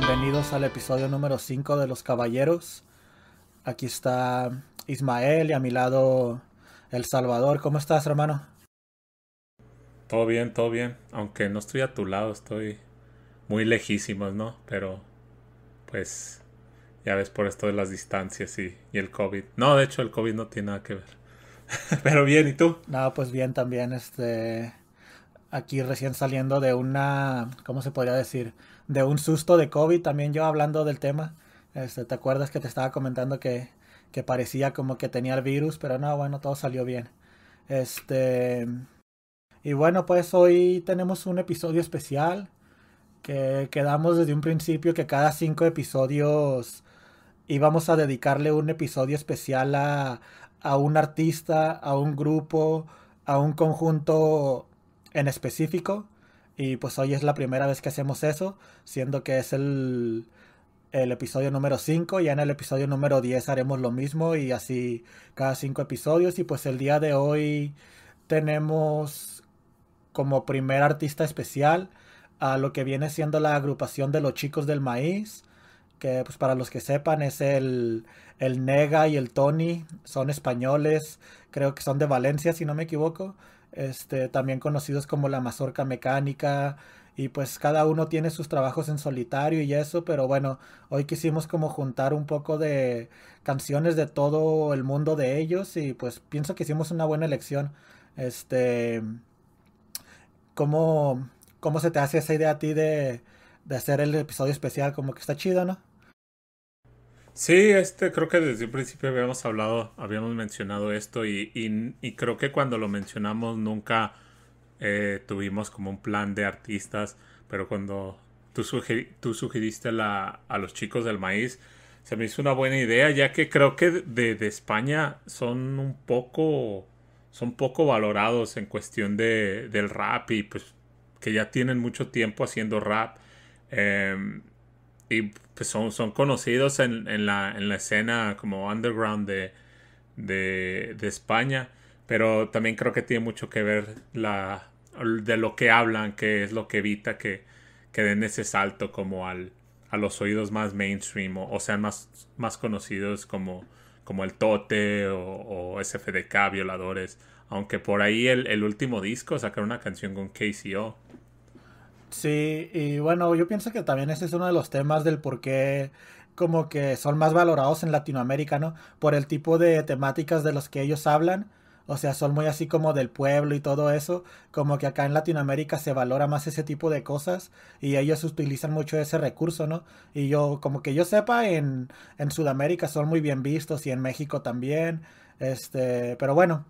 bienvenidos al episodio número 5 de Los Caballeros. Aquí está Ismael y a mi lado El Salvador. ¿Cómo estás, hermano? Todo bien, todo bien. Aunque no estoy a tu lado, estoy muy lejísimos, ¿no? Pero, pues, ya ves por esto de las distancias y, y el COVID. No, de hecho, el COVID no tiene nada que ver. Pero bien, ¿y tú? No, pues bien también, este... Aquí recién saliendo de una... ¿Cómo se podría decir? De un susto de COVID, también yo hablando del tema. Este, ¿Te acuerdas que te estaba comentando que, que parecía como que tenía el virus? Pero no, bueno, todo salió bien. Este... Y bueno, pues hoy tenemos un episodio especial que quedamos desde un principio que cada cinco episodios íbamos a dedicarle un episodio especial a, a un artista, a un grupo, a un conjunto en específico. Y pues hoy es la primera vez que hacemos eso, siendo que es el, el episodio número 5. Ya en el episodio número 10 haremos lo mismo y así cada cinco episodios. Y pues el día de hoy tenemos como primer artista especial a lo que viene siendo la agrupación de los chicos del maíz, que pues para los que sepan es el, el Nega y el Tony, son españoles, creo que son de Valencia si no me equivoco, este, también conocidos como la Mazorca Mecánica, y pues cada uno tiene sus trabajos en solitario y eso, pero bueno, hoy quisimos como juntar un poco de canciones de todo el mundo de ellos y pues pienso que hicimos una buena elección. Este, ¿Cómo, ¿Cómo se te hace esa idea a ti de, de hacer el episodio especial? Como que está chido, ¿no? Sí, este, creo que desde un principio habíamos hablado, habíamos mencionado esto y, y, creo que cuando lo mencionamos nunca eh, tuvimos como un plan de artistas, pero cuando tú, tú sugeriste la, a los chicos del maíz, se me hizo una buena idea, ya que creo que de, de España son un poco son poco valorados en cuestión de, del rap y pues que ya tienen mucho tiempo haciendo rap. Em, y pues son, son conocidos en, en, la, en, la, escena como underground de, de, España. Pero también creo que tiene mucho que ver la, de lo que hablan, que es lo que evita que, que den ese salto como al, a los oídos más mainstream o, sean más, más conocidos como como el Tote o, SFDK, Violadores. Aunque por ahí el, último disco sacaron una canción con KCO. Sí, y bueno, yo pienso que también ese es uno de los temas del por qué como que son más valorados en Latinoamérica, ¿no? Por el tipo de temáticas de los que ellos hablan o sea, son muy así como del pueblo y todo eso. Como que acá en Latinoamérica se valora más ese tipo de cosas y ellos utilizan mucho ese recurso, ¿no? Y yo, como que yo sepa, en, en Sudamérica son muy bien vistos y en México también. Este, pero bueno,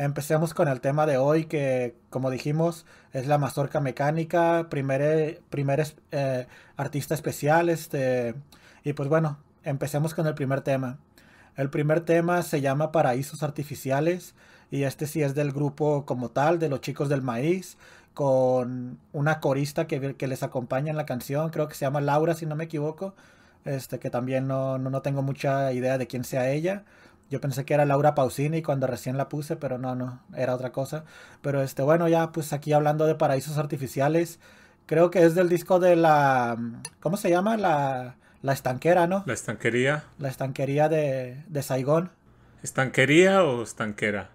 empecemos con el tema de hoy que, como dijimos, es la mazorca mecánica, primer, primer eh, artista especial, este, y pues bueno, empecemos con el primer tema. El primer tema se llama Paraísos Artificiales y este sí es del grupo como tal, de los chicos del maíz, con una corista que, que les acompaña en la canción, creo que se llama Laura si no me equivoco, este que también no, no, tengo mucha idea de quién sea ella. Yo pensé que era Laura Pausini cuando recién la puse, pero no, no, era otra cosa. Pero este, bueno, ya pues aquí hablando de paraísos artificiales, creo que es del disco de la, ¿cómo se llama? La, la estanquera, ¿no? La estanquería. La estanquería de, de Saigón. ¿Estanquería o estanquera?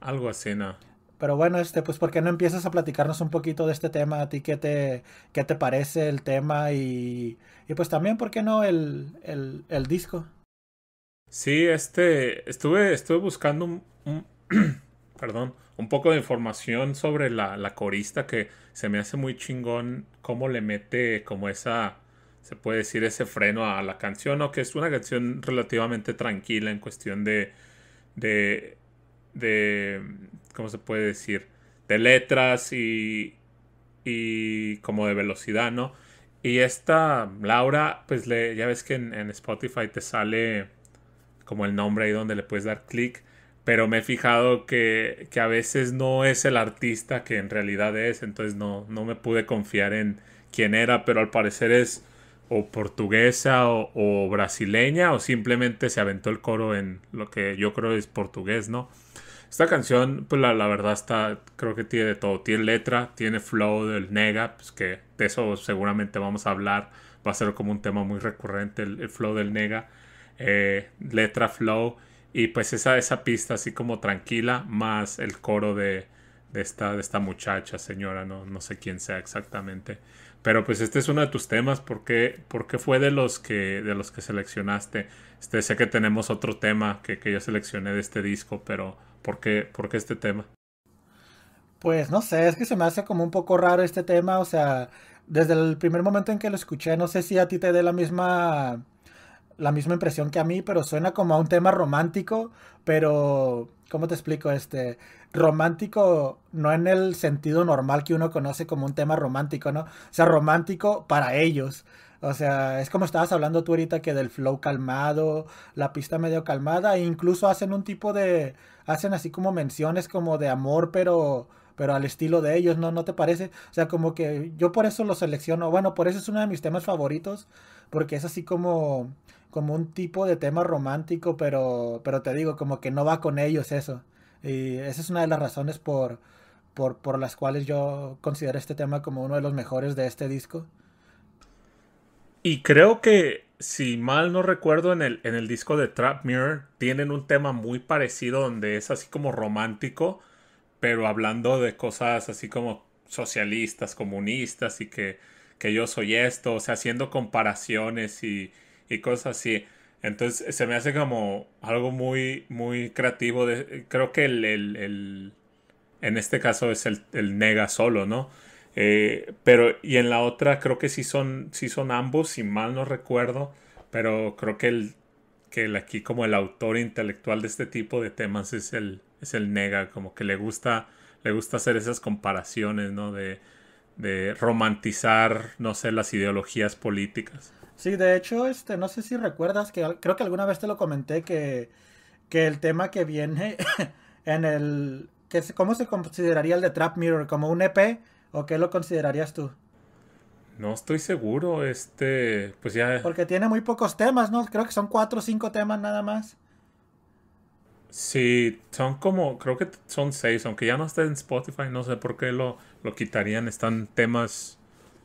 Algo así, ¿no? Pero bueno, este, pues, ¿por qué no empiezas a platicarnos un poquito de este tema? ¿A ti qué te, qué te parece el tema? Y, y pues también, ¿por qué no el, el, el disco? Sí, este, estuve, estuve buscando un, perdón, un poco de información sobre la, la corista que se me hace muy chingón cómo le mete como esa, se puede decir, ese freno a la canción, o que es una canción relativamente tranquila en cuestión de, de de, ¿cómo se puede decir? De letras y, y como de velocidad, ¿no? Y esta Laura, pues le, ya ves que en, Spotify te sale como el nombre ahí donde le puedes dar clic. Pero me he fijado que, que, a veces no es el artista que en realidad es. Entonces no, no me pude confiar en quién era. Pero al parecer es o portuguesa o, brasileña. O simplemente se aventó el coro en lo que yo creo es portugués, ¿no? Esta canción, pues la, verdad está, creo que tiene de todo. Tiene letra, tiene flow del nega, pues que de eso seguramente vamos a hablar va a ser como un tema muy recurrente, el, flow del nega, eh, letra flow, y pues esa, esa pista así como tranquila, más el coro de, de, esta, de esta muchacha, señora, no, no sé quién sea exactamente. Pero pues este es uno de tus temas, ¿por qué, fue de los que, de los que seleccionaste? Este, sé que tenemos otro tema que, que yo seleccioné de este disco, pero ¿por qué, ¿por qué este tema? Pues no sé, es que se me hace como un poco raro este tema, o sea, desde el primer momento en que lo escuché, no sé si a ti te dé la misma la misma impresión que a mí, pero suena como a un tema romántico, pero ¿cómo te explico? Este romántico no en el sentido normal que uno conoce como un tema romántico, ¿no? O sea, romántico para ellos. O sea, es como estabas hablando tú ahorita que del flow calmado, la pista medio calmada, e incluso hacen un tipo de hacen así como menciones como de amor, pero pero al estilo de ellos, ¿no? ¿No te parece? O sea, como que yo por eso lo selecciono. Bueno, por eso es uno de mis temas favoritos, porque es así como, como un tipo de tema romántico, pero, pero te digo, como que no va con ellos eso. Y esa es una de las razones por, por, por las cuales yo considero este tema como uno de los mejores de este disco. Y creo que, si mal no recuerdo, en el, en el disco de Trap Mirror tienen un tema muy parecido donde es así como romántico pero hablando de cosas así como socialistas, comunistas y que, que yo soy esto, o sea, haciendo comparaciones y, y, cosas así. Entonces se me hace como algo muy, muy creativo. De, creo que el, el, en este caso es el, el nega solo, ¿no? Eh, pero y en la otra creo que sí son, sí son ambos, si mal no recuerdo, pero creo que el, que el, aquí como el autor intelectual de este tipo de temas es el, es el nega, como que le gusta, le gusta hacer esas comparaciones, ¿no? De, de romantizar, no sé, las ideologías políticas. Sí, de hecho, este, no sé si recuerdas que creo que alguna vez te lo comenté que, que el tema que viene en el que ¿cómo se consideraría el de Trap Mirror? ¿Como un EP? ¿O qué lo considerarías tú? No estoy seguro, este, pues ya... Porque tiene muy pocos temas, ¿no? Creo que son cuatro o cinco temas nada más. Sí, son como, creo que son seis, aunque ya no está en Spotify, no sé por qué lo, lo quitarían, están temas,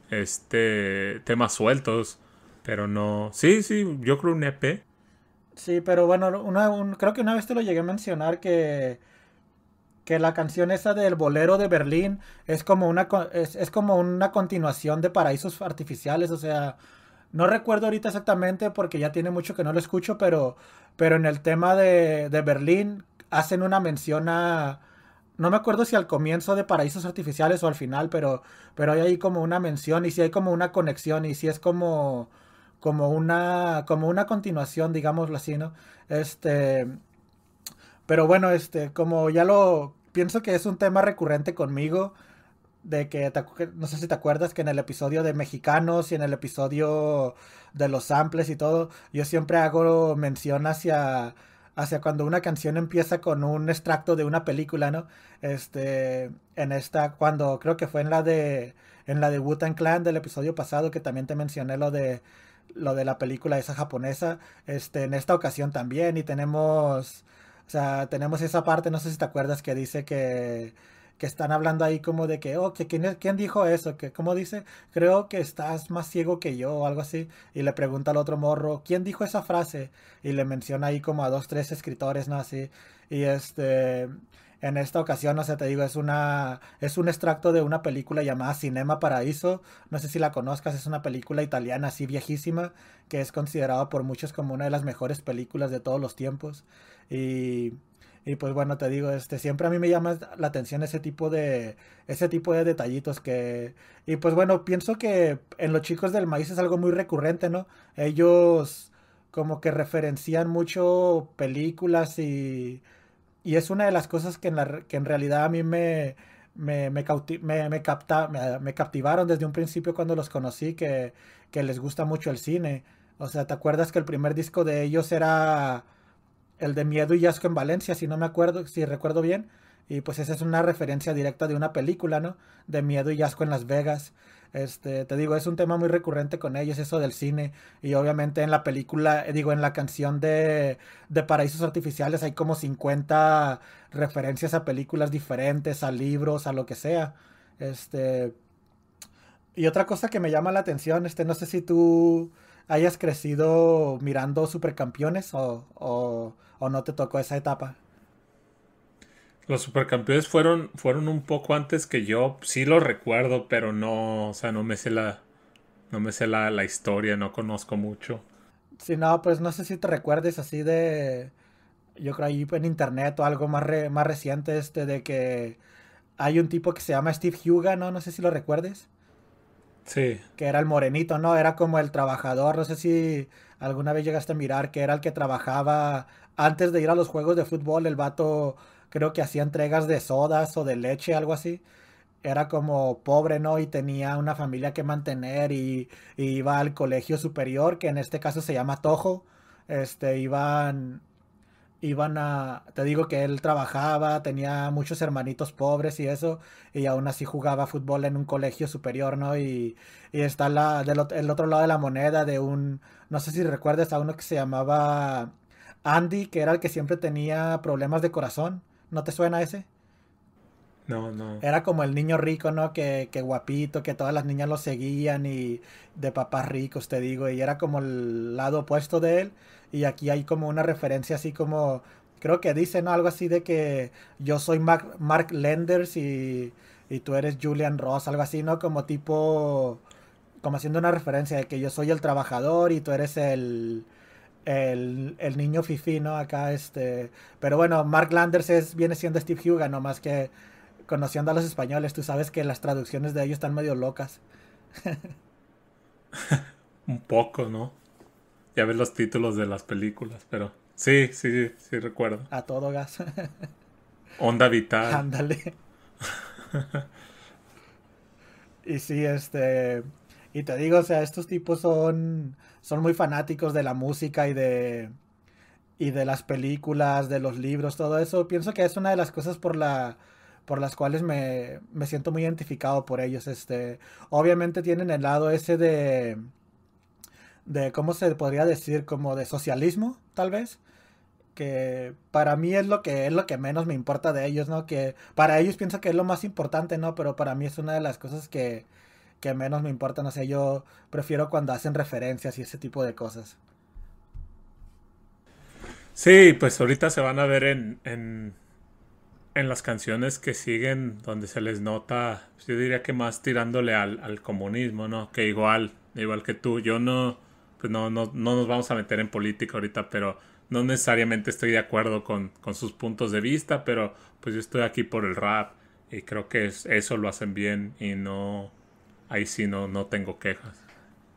este, temas sueltos, pero no, sí, sí, yo creo un EP. Sí, pero bueno, una, creo que una vez te lo llegué a mencionar que, que la canción esa del bolero de Berlín es como una, es, es como una continuación de Paraísos Artificiales, o sea, no recuerdo ahorita exactamente porque ya tiene mucho que no lo escucho, pero, pero en el tema de, de Berlín hacen una mención a... No me acuerdo si al comienzo de Paraísos Artificiales o al final, pero, pero hay ahí como una mención y si hay como una conexión y si es como, como, una, como una continuación, digámoslo así, ¿no? Este, pero bueno, este, como ya lo pienso que es un tema recurrente conmigo, de que, no sé si te acuerdas que en el episodio de Mexicanos y en el episodio de los samples y todo, yo siempre hago mención hacia, hacia cuando una canción empieza con un extracto de una película, ¿no? Este, en esta, cuando creo que fue en la de, en la de Wu-Tang Clan del episodio pasado, que también te mencioné lo de, lo de la película esa japonesa, este, en esta ocasión también, y tenemos, o sea, tenemos esa parte, no sé si te acuerdas, que dice que que están hablando ahí como de que, oh, que ¿quién, quién dijo eso? Que, como dice, creo que estás más ciego que yo o algo así. Y le pregunta al otro morro, ¿quién dijo esa frase? Y le menciona ahí como a dos, tres escritores, ¿no? Así. Y este, en esta ocasión, no sé, te digo, es una, es un extracto de una película llamada Cinema Paraíso. No sé si la conozcas, es una película italiana así viejísima, que es considerada por muchos como una de las mejores películas de todos los tiempos. Y y pues bueno, te digo, este, siempre a mí me llama la atención ese tipo de, ese tipo de detallitos que, y pues bueno, pienso que en los chicos del maíz es algo muy recurrente, ¿no? Ellos como que referencian mucho películas y, y es una de las cosas que en, la, que en realidad a mí me, me, me, me, capta, me, captivaron desde un principio cuando los conocí, que, que les gusta mucho el cine. O sea, ¿te acuerdas que el primer disco de ellos era el de Miedo y Asco en Valencia, si no me acuerdo, si recuerdo bien. Y pues esa es una referencia directa de una película, ¿no? De Miedo y Asco en Las Vegas. Este, te digo, es un tema muy recurrente con ellos, eso del cine. Y obviamente en la película, eh, digo, en la canción de, de Paraísos Artificiales hay como 50 referencias a películas diferentes, a libros, a lo que sea. Este, Y otra cosa que me llama la atención, este, no sé si tú hayas crecido mirando supercampeones o, o, o no te tocó esa etapa. Los supercampeones fueron, fueron un poco antes que yo. Sí lo recuerdo, pero no, o sea, no me sé la, no me sé la, la historia, no conozco mucho. Sí, no, pues no sé si te recuerdes así de, yo creo ahí en internet o algo más, más reciente, este, de que hay un tipo que se llama Steve Huga, ¿no? No sé si lo recuerdes. Sí. Que era el morenito, ¿no? Era como el trabajador, no sé si alguna vez llegaste a mirar, que era el que trabajaba antes de ir a los juegos de fútbol, el vato creo que hacía entregas de sodas o de leche, algo así. Era como pobre, ¿no? Y tenía una familia que mantener y, iba al colegio superior, que en este caso se llama Tojo. Este, iban iban a, te digo que él trabajaba, tenía muchos hermanitos pobres y eso, y aún así jugaba fútbol en un colegio superior, ¿no? Y, y está la, del el otro lado de la moneda de un, no sé si recuerdas a uno que se llamaba Andy, que era el que siempre tenía problemas de corazón, ¿no te suena ese? No, no. Era como el niño rico, ¿no? Que, que guapito, que todas las niñas lo seguían y de papás ricos, te digo, y era como el lado opuesto de él. Y aquí hay como una referencia así como, creo que dicen algo así de que yo soy Mark, Mark Lenders y, y tú eres Julian Ross, algo así, ¿no? Como tipo, como haciendo una referencia de que yo soy el trabajador y tú eres el, el, el niño fifi, ¿no? Acá, este, pero bueno, Mark Landers es, viene siendo Steve Huga, no más que conociendo a los españoles, tú sabes que las traducciones de ellos están medio locas. Un poco, ¿no? Ya ves los títulos de las películas, pero sí, sí, sí recuerdo. A todo gas. Onda vital. Ándale. y sí, este. Y te digo, o sea, estos tipos son. Son muy fanáticos de la música y de. Y de las películas, de los libros, todo eso. Pienso que es una de las cosas por la por las cuales me, me siento muy identificado por ellos. Este, obviamente tienen el lado ese de, de, ¿cómo se podría decir? Como de socialismo, tal vez. Que para mí es lo que es lo que menos me importa de ellos, ¿no? Que para ellos pienso que es lo más importante, ¿no? Pero para mí es una de las cosas que, que menos me importa, no sé, yo prefiero cuando hacen referencias y ese tipo de cosas. Sí, pues ahorita se van a ver en, en en las canciones que siguen, donde se les nota, yo diría que más tirándole al, al, comunismo, ¿no? Que igual, igual que tú, yo no, pues no, no, no nos vamos a meter en política ahorita, pero no necesariamente estoy de acuerdo con, con sus puntos de vista, pero pues yo estoy aquí por el rap y creo que es, eso lo hacen bien y no, ahí sí no, no tengo quejas.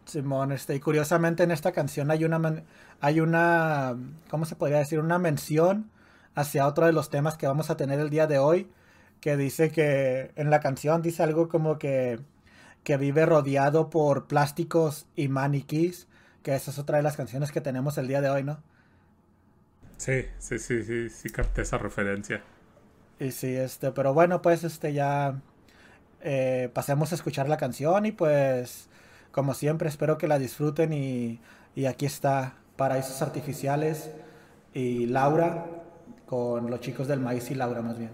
Simón, este, y curiosamente en esta canción hay una, hay una, ¿cómo se podría decir? Una mención hacia otro de los temas que vamos a tener el día de hoy, que dice que en la canción dice algo como que, que vive rodeado por plásticos y maniquís, que esa es otra de las canciones que tenemos el día de hoy, ¿no? Sí, sí, sí, sí, sí capté esa referencia. Y sí, este, pero bueno, pues este ya eh, pasemos a escuchar la canción y pues como siempre espero que la disfruten y, y aquí está Paraísos Artificiales y Laura con los chicos del maíz y Laura más bien.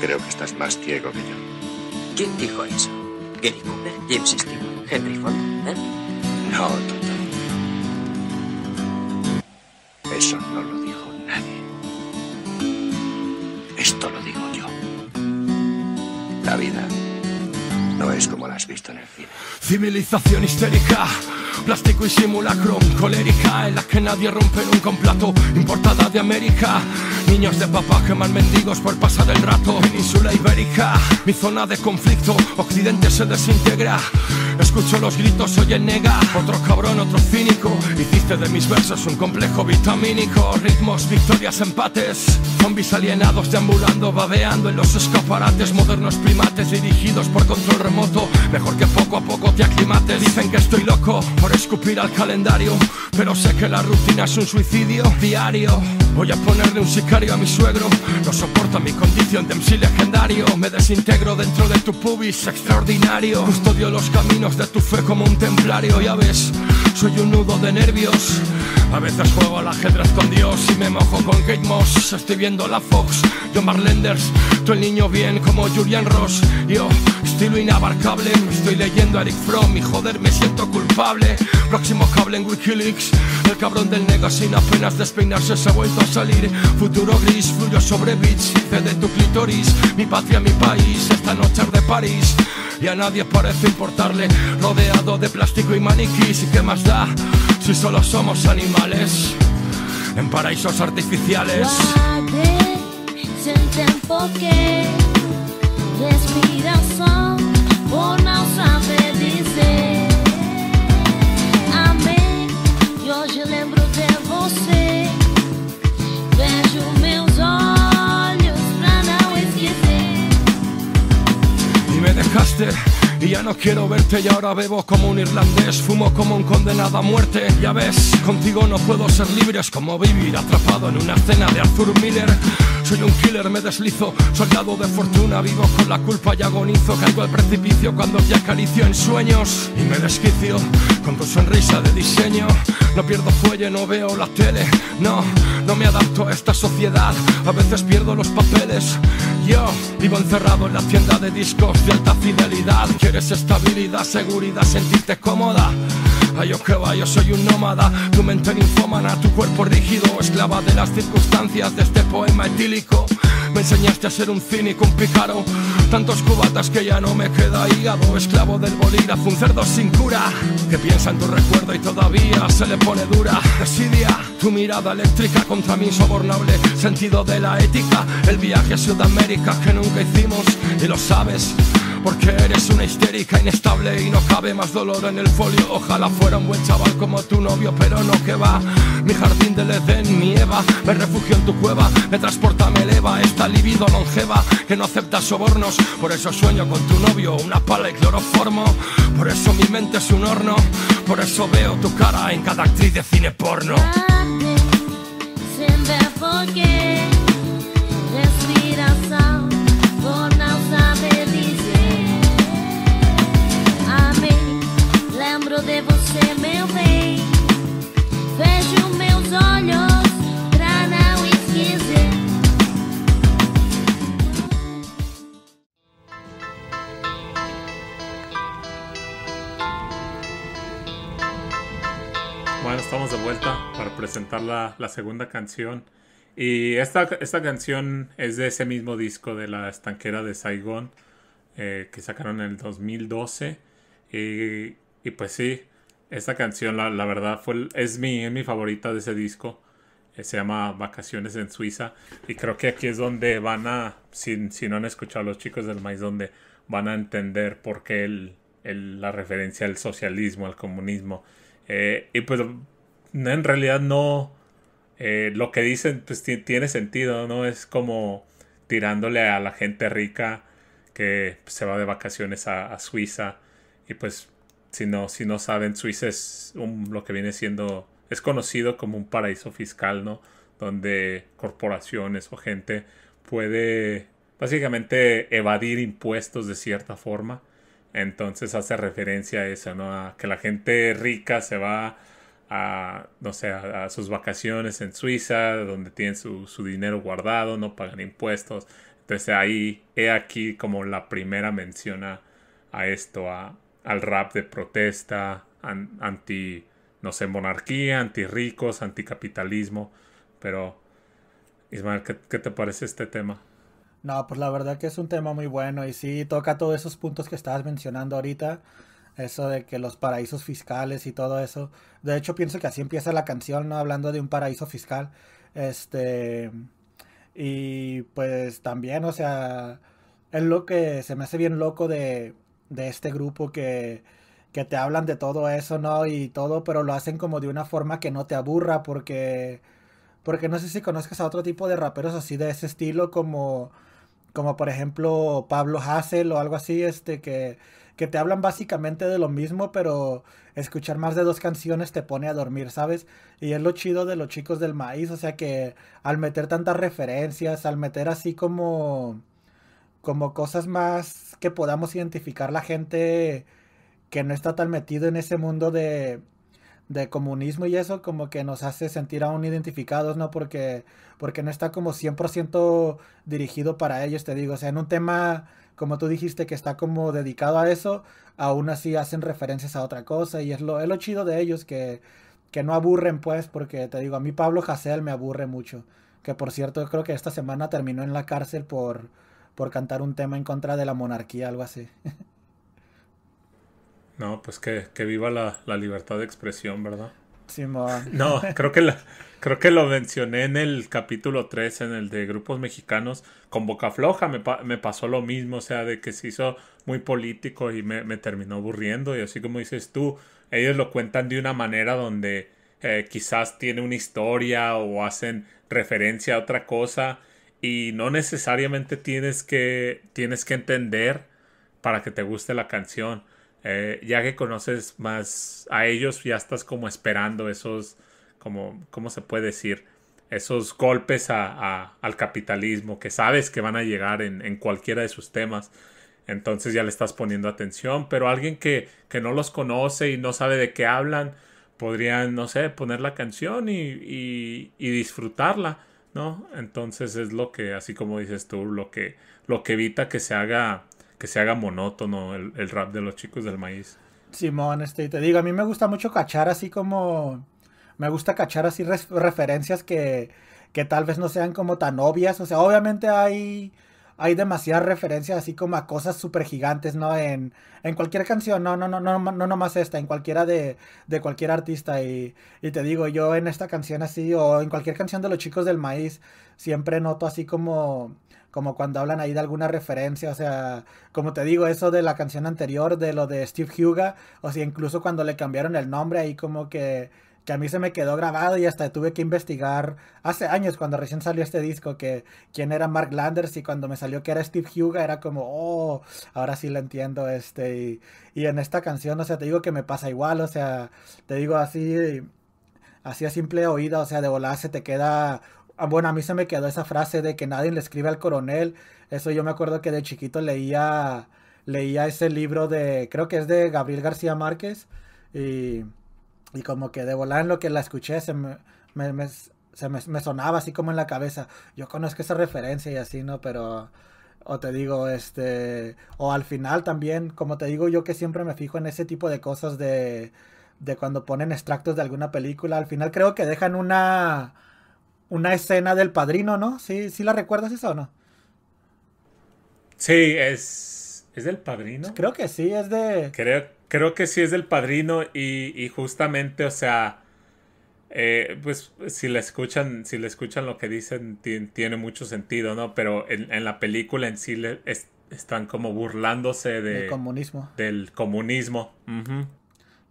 Creo que estás más ciego que yo. ¿Quién dijo eso? ¿Gary Cooper? ¿James Stewart? ¿Henry Fonda? ¿Eh? No, Toto. Visto en el cine. Civilización histérica, plástico y simulacro, colérica en la que nadie rompe nunca un plato, importada de América. Niños de papá queman mendigos por pasar el rato. Península ibérica, mi zona de conflicto, Occidente se desintegra. Escucho los gritos, soy el nega, otro cabrón, otro cínico. Hiciste de mis versos un complejo vitamínico, ritmos, victorias, empates. Zombies alienados deambulando, babeando en los escaparates, modernos primates dirigidos por control remoto. Mejor que poco a poco te aclimates. Dicen que estoy loco por escupir al calendario, pero sé que la rutina es un suicidio diario. Voy a ponerle un sicario a mi suegro, no soporta mi condición de MC legendario. Me desintegro dentro de tu pubis extraordinario. Custodio los caminos de tu fe como un templario, ya ves, soy un nudo de nervios. A veces juego al ajedrez con Dios y me mojo con Kate Moss. Estoy viendo la Fox, John Marlenders, tú el niño bien como Julian Ross. Yo, estilo inabarcable, estoy leyendo a Eric Fromm y joder, me siento culpable. Próximo cable en Wikileaks, el cabrón del nega sin apenas despeinarse se ha vuelto a salir. Futuro gris, fluyo sobre beats, de tu clitoris. Mi patria, mi país, esta noche de París. Y a nadie parece importarle, rodeado de plástico y maniquís. ¿Y qué más da si solo somos animales? En paraísos artificiales. De y ya no quiero verte y ahora bebo como un irlandés, fumo como un condenado a muerte. Ya ves, contigo no puedo ser libre, es como vivir atrapado en una cena de Arthur Miller. Soy un killer, me deslizo, soldado de fortuna, vivo con la culpa y agonizo. Caigo al precipicio cuando te acaricio en sueños y me desquicio con tu sonrisa de diseño. No pierdo fuelle, no veo la tele, no, no me adapto a esta sociedad. A veces pierdo los papeles. Vivo encerrado en la tienda de discos de alta fidelidad. ¿Quieres estabilidad, seguridad, sentirte cómoda? Ay, que va, yo soy un nómada, tu mente ninfómana, tu cuerpo rígido, esclava de las circunstancias de este poema etílico. Me enseñaste a ser un cínico, un pícaro, tantos cubatas que ya no me queda hígado, esclavo del bolígrafo, un cerdo sin cura, que piensa en tu recuerdo y todavía se le pone dura. Desidia tu mirada eléctrica contra mi insobornable sentido de la ética, el viaje a Sudamérica que nunca hicimos y lo sabes. Porque eres una histérica inestable y no cabe más dolor en el folio. Ojalá fuera un buen chaval como tu novio, pero no que va. Mi jardín del Edén, mi Eva, me refugio en tu cueva, me transporta, me eleva esta libido longeva que no acepta sobornos. Por eso sueño con tu novio, una pala y cloroformo. Por eso mi mente es un horno, por eso veo tu cara en cada actriz de cine porno. Bueno, estamos de vuelta para presentar la, la segunda canción. Y esta, esta canción es de ese mismo disco de la estanquera de Saigón eh, que sacaron en el 2012. Y, y pues sí, esta canción la, la verdad fue, es, mi, es mi favorita de ese disco. Eh, se llama Vacaciones en Suiza. Y creo que aquí es donde van a, si, si no han escuchado los chicos del maíz, donde van a entender por qué el, el- la referencia al socialismo, al comunismo. Eh, y pues en realidad no, eh, lo que dicen pues ti- tiene sentido, ¿no? Es como tirándole a la gente rica que se va de vacaciones a Suiza y pues si no, si no saben, Suiza es un- lo que viene siendo, es conocido como un paraíso fiscal, ¿no? Donde corporaciones o gente puede básicamente evadir impuestos de cierta forma. Entonces hace referencia a eso, ¿no? A que la gente rica se va a, no sé, a, sus vacaciones en Suiza, donde tienen su, su dinero guardado, no pagan impuestos. Entonces ahí he aquí como la primera mención a, a esto, a, al rap de protesta, an- anti, no sé, monarquía, anti ricos, anticapitalismo. Pero, Ismael, ¿qué, qué te parece este tema? No, pues la verdad que es un tema muy bueno y sí toca todos esos puntos que estabas mencionando ahorita. Eso de que los paraísos fiscales y todo eso. De hecho, pienso que así empieza la canción, ¿no? Hablando de un paraíso fiscal. Este. Y pues también, o sea, es lo que se me hace bien loco de, de este grupo que, que te hablan de todo eso, ¿no? Y todo, pero lo hacen como de una forma que no te aburra porque... Porque no sé si conozcas a otro tipo de raperos así de ese estilo como como por ejemplo Pablo Hassel o algo así, este que, que te hablan básicamente de lo mismo, pero escuchar más de dos canciones te pone a dormir, ¿sabes? Y es lo chido de los chicos del maíz, o sea que al meter tantas referencias, al meter así como como cosas más que podamos identificar la gente que no está tan metido en ese mundo de de comunismo y eso como que nos hace sentir aún identificados, ¿no? Porque, porque no está como 100% dirigido para ellos, te digo. O sea, en un tema, como tú dijiste, que está como dedicado a eso, aún así hacen referencias a otra cosa y es lo, es lo chido de ellos, que, que no aburren, pues, porque te digo, a mí Pablo Hasél me aburre mucho. Que por cierto, creo que esta semana terminó en la cárcel por, por cantar un tema en contra de la monarquía, algo así. No, pues que, que viva la, la, libertad de expresión, ¿verdad? Simón. No, creo que, la, creo que lo mencioné en el capítulo 3, en el de grupos mexicanos. Con Boca Floja me, me pasó lo mismo, o sea, de que se hizo muy político y me, me, terminó aburriendo. Y así como dices tú, ellos lo cuentan de una manera donde eh, quizás tiene una historia o hacen referencia a otra cosa y no necesariamente tienes que, tienes que entender para que te guste la canción. Eh, ya que conoces más a ellos, ya estás como esperando esos, como, ¿cómo se puede decir? Esos golpes a, al capitalismo que sabes que van a llegar en, en, cualquiera de sus temas. Entonces ya le estás poniendo atención. Pero alguien que, que, no los conoce y no sabe de qué hablan, podrían, no sé, poner la canción y, y, y disfrutarla, ¿no? Entonces es lo que, así como dices tú, lo que, lo que evita que se haga que se haga monótono el, el, rap de los chicos del maíz. Simón, este, te digo, a mí me gusta mucho cachar así como... Me gusta cachar así referencias que, que tal vez no sean como tan obvias. O sea, obviamente hay, hay demasiadas referencias así como a cosas súper gigantes, ¿no? En, en cualquier canción, no, no, no, no, no nomás esta, en cualquiera de, de cualquier artista. Y, y te digo, yo en esta canción así, o en cualquier canción de los chicos del maíz, siempre noto así como como cuando hablan ahí de alguna referencia, o sea, como te digo, eso de la canción anterior, de lo de Steve Huga, o sea, incluso cuando le cambiaron el nombre, ahí como que, que a mí se me quedó grabado y hasta tuve que investigar hace años, cuando recién salió este disco, que quién era Mark Landers y cuando me salió que era Steve Huga, era como, oh, ahora sí lo entiendo, este, y, y en esta canción, o sea, te digo que me pasa igual, o sea, te digo así así a simple oída, o sea, de volar se te queda Ah, bueno, a mí se me quedó esa frase de que nadie le escribe al coronel. Eso yo me acuerdo que de chiquito leía, leía ese libro de, creo que es de Gabriel García Márquez. Y, y como que de volar en lo que la escuché se me, me, se me, me, sonaba así como en la cabeza. Yo conozco esa referencia y así, ¿no? Pero, o te digo, este, o al final también, como te digo yo que siempre me fijo en ese tipo de cosas de, de cuando ponen extractos de alguna película. Al final creo que dejan una una escena del padrino, ¿no? ¿Sí, sí la recuerdas eso o no? Sí, es. ¿Es del padrino? Creo que sí, es de. Creo, creo que sí es del padrino. Y, y justamente, o sea. Eh, pues si le escuchan, si le escuchan lo que dicen, tiene mucho sentido, ¿no? Pero en, en la película en sí le, es, están como burlándose de, del comunismo. Del comunismo. Uh -huh.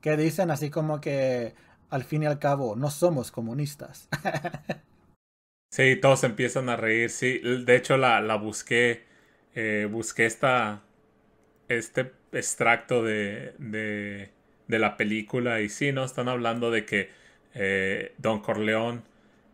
Que dicen así como que al fin y al cabo no somos comunistas. Sí, todos empiezan a reír. Sí, de hecho la, la busqué. Eh, busqué esta. Este extracto de, de, la película. Y sí, ¿no? Están hablando de que eh, Don Corleón.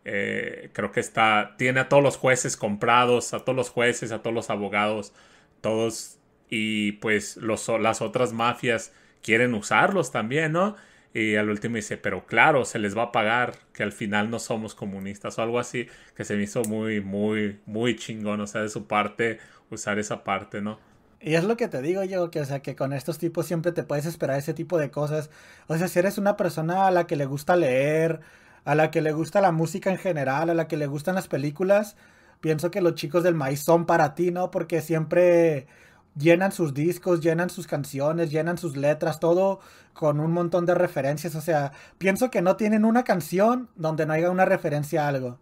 Eh, creo que está. Tiene a todos los jueces comprados. A todos los jueces, a todos los abogados. Todos. Y pues los, las otras mafias quieren usarlos también, ¿no? Y al último dice, pero claro, se les va a pagar, que al final no somos comunistas o algo así, que se me hizo muy, muy, muy chingón, o sea, de su parte, usar esa parte, ¿no? Y es lo que te digo yo, que o sea, que con estos tipos siempre te puedes esperar ese tipo de cosas. O sea, si eres una persona a la que le gusta leer, a la que le gusta la música en general, a la que le gustan las películas, pienso que los chicos del maíz son para ti, ¿no? Porque siempre llenan sus discos, llenan sus canciones, llenan sus letras, todo con un montón de referencias. O sea, pienso que no tienen una canción donde no haya una referencia a algo.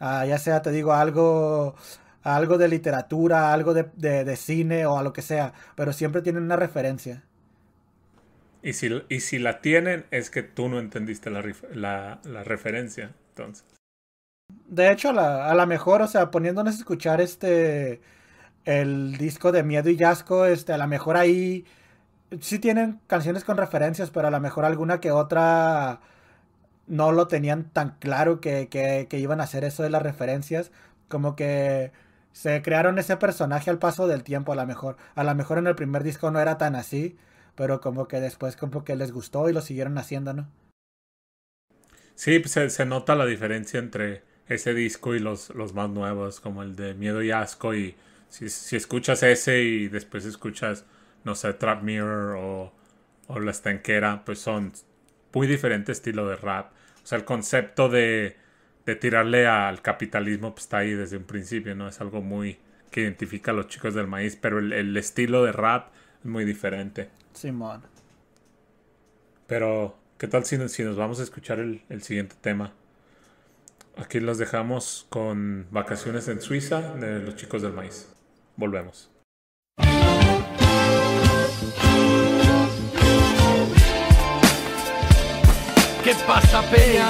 Ah, ya sea, te digo, algo, algo de literatura, algo de, de, de, cine o a lo que sea, pero siempre tienen una referencia. Y si, y si la tienen, es que tú no entendiste la, la, la referencia, entonces. De hecho, a la, a la mejor, o sea, poniéndonos a escuchar este el disco de Miedo y Yasco, este, a lo mejor ahí sí tienen canciones con referencias, pero a lo mejor alguna que otra no lo tenían tan claro que, que, que, iban a hacer eso de las referencias. Como que se crearon ese personaje al paso del tiempo, a lo mejor. A lo mejor en el primer disco no era tan así, pero como que después como que les gustó y lo siguieron haciendo, ¿no? Sí, pues se, se nota la diferencia entre ese disco y los, los más nuevos, como el de Miedo y Asco. Y si, si escuchas ese y después escuchas, no sé, Trap Mirror o, o La Estanquera, pues son muy diferentes estilo de rap. O sea, el concepto de, de tirarle al capitalismo pues, está ahí desde un principio, ¿no? Es algo muy que identifica a los chicos del maíz, pero el, el estilo de rap es muy diferente. Simón. Pero, ¿qué tal si, si nos vamos a escuchar el, el siguiente tema? Aquí los dejamos con Vacaciones en Suiza de los chicos del maíz. Volvemos. ¿Qué pasa, Peña?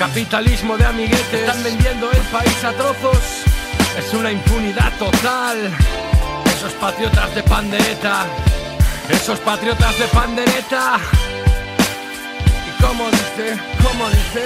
Capitalismo de amiguetes. Están vendiendo el país a trozos. Es una impunidad total. Esos patriotas de pandereta. Esos patriotas de pandereta. ¿Y cómo dice? ¿Cómo dice?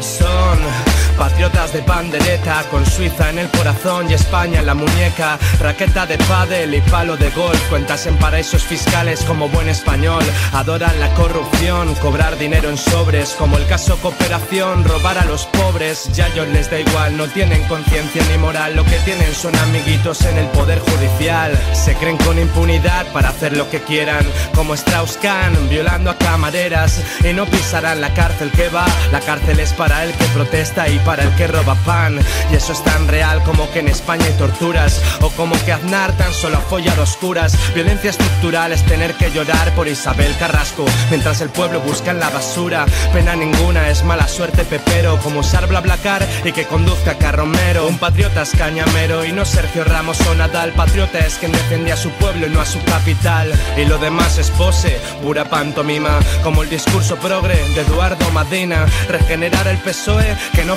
Son patriotas de pandereta con Suiza en el corazón y España en la muñeca. Raqueta de pádel y palo de golf, cuentas en paraísos fiscales como buen español. Adoran la corrupción, cobrar dinero en sobres, como el caso cooperación, robar a los pobres. Ya ellos les da igual, no tienen conciencia ni moral, lo que tienen son amiguitos en el poder judicial. Se creen con impunidad para hacer lo que quieran, como Strauss-Kahn, violando a camareras y no pisarán la cárcel que va. La cárcel es para el que protesta y para el que roba pan. Y eso es tan real como que en España hay torturas. O como que Aznar tan solo ha follado oscuras. Violencia estructural es tener que llorar por Isabel Carrasco. Mientras el pueblo busca en la basura. Pena ninguna, es mala suerte pepero. Como usar BlaBlaCar y que conduzca Carromero. Un patriota es cañamero y no Sergio Ramos o Nadal. Patriota es quien defiende a su pueblo y no a su capital. Y lo demás es pose, pura pantomima. Como el discurso progre de Eduardo Madina. Regenerar el PSOE, que no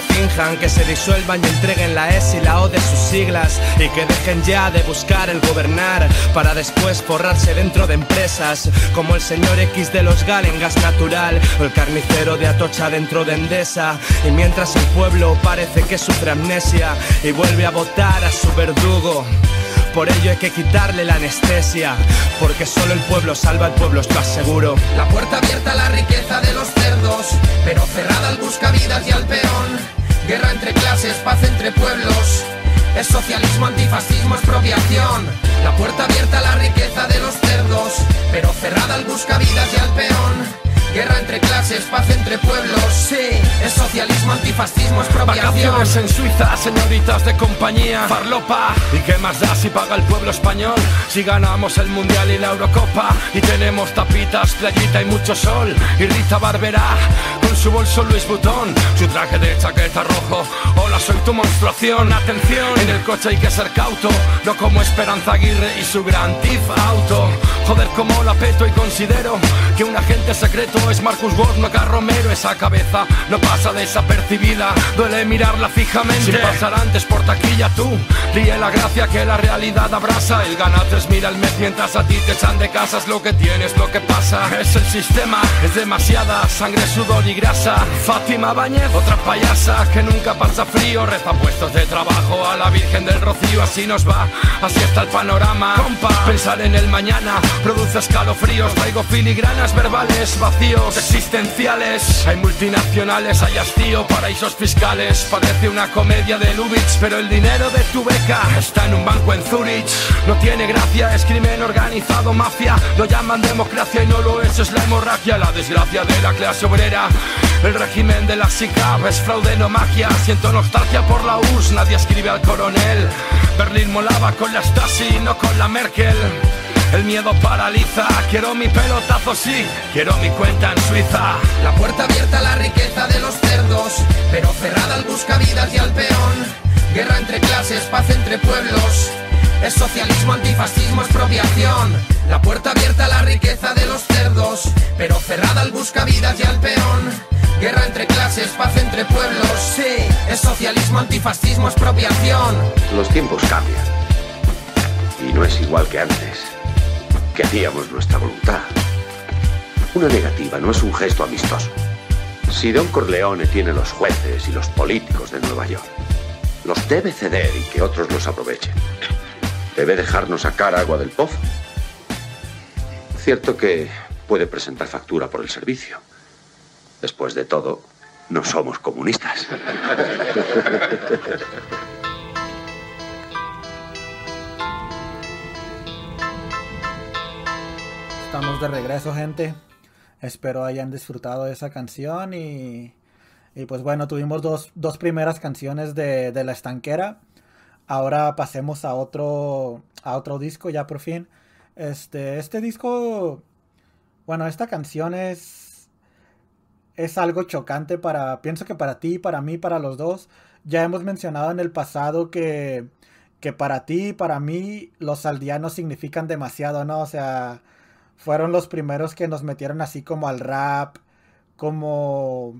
que se disuelvan y entreguen la S y la O de sus siglas. Y que dejen ya de buscar el gobernar para después forrarse dentro de empresas. Como el señor X de los Gal en gas natural o el carnicero de Atocha dentro de Endesa. Y mientras el pueblo parece que sufre amnesia y vuelve a votar a su verdugo. Por ello hay que quitarle la anestesia, porque solo el pueblo salva al pueblo, os lo aseguro. La puerta abierta a la riqueza de los cerdos, pero cerrada al buscavidas y al peón. Guerra entre clases, paz entre pueblos. Es socialismo, antifascismo, expropiación. La puerta abierta a la riqueza de los cerdos, pero cerrada al buscavidas y al peón. Guerra entre clases, paz entre pueblos. Sí, es socialismo, antifascismo, expropiación. Vacaciones en Suiza, señoritas de compañía, farlopa. ¿Y qué más da si paga el pueblo español? Si ganamos el mundial y la Eurocopa. Y tenemos tapitas, playita y mucho sol. Y Rita Barberá con su bolso Luis Butón. Su traje de chaqueta rojo. Hola, soy tu monstruación. Atención, en el coche hay que ser cauto. No como Esperanza Aguirre y su gran Tif Auto. Joder, como la peto y considero que un agente secreto es Marcus Wolf, no Romero. Esa cabeza no pasa desapercibida. Duele mirarla fijamente. Sin pasar antes por taquilla tú. Ríe la gracia que la realidad abraza. El gana tres mil al mes mientras a ti te echan de casa. Es lo que tienes, lo que pasa. Es el sistema, es demasiada sangre, sudor y grasa. Fátima Bañez, otra payasa que nunca pasa frío. Reza puestos de trabajo a la Virgen del Rocío. Así nos va, así está el panorama. Compa, pensar en el mañana produce escalofríos. Traigo filigranas verbales vacíos existenciales. Hay multinacionales, hay hastío, paraísos fiscales. Parece una comedia de Lubitsch, pero el dinero de tu beca está en un banco en Zurich. No tiene gracia, es crimen organizado, mafia. Lo llaman democracia y no lo es, es la hemorragia, la desgracia de la clase obrera. El régimen de la SICAP es fraude, no magia. Siento nostalgia por la URSS, nadie escribe al coronel. Berlín molaba con la Stasi, no con la Merkel. El miedo paraliza, quiero mi pelotazo, sí, quiero mi cuenta en Suiza. La puerta abierta a la riqueza de los cerdos, pero cerrada al buscavidas y al peón. Guerra entre clases, paz entre pueblos. Es socialismo, antifascismo, expropiación. La puerta abierta a la riqueza de los cerdos, pero cerrada al buscavidas y al peón. Guerra entre clases, paz entre pueblos. Sí, es socialismo, antifascismo, expropiación. Los tiempos cambian. Y no es igual que antes, que hacíamos nuestra voluntad. Una negativa no es un gesto amistoso. Si Don Corleone tiene los jueces y los políticos de Nueva York, los debe ceder y que otros los aprovechen. Debe dejarnos sacar agua del pozo. Cierto que puede presentar factura por el servicio, Después de todo, no somos comunistas. Estamos de regreso, gente. Espero hayan disfrutado de esa canción y, y pues bueno, tuvimos dos, dos primeras canciones de, de, La Estanquera. Ahora pasemos a otro, a otro disco ya por fin. Este, este disco, bueno, esta canción es, es algo chocante para, pienso que para ti, para mí, para los dos. Ya hemos mencionado en el pasado que, que para ti para mí los aldeanos significan demasiado, ¿no? O sea, fueron los primeros que nos metieron así como al rap, como,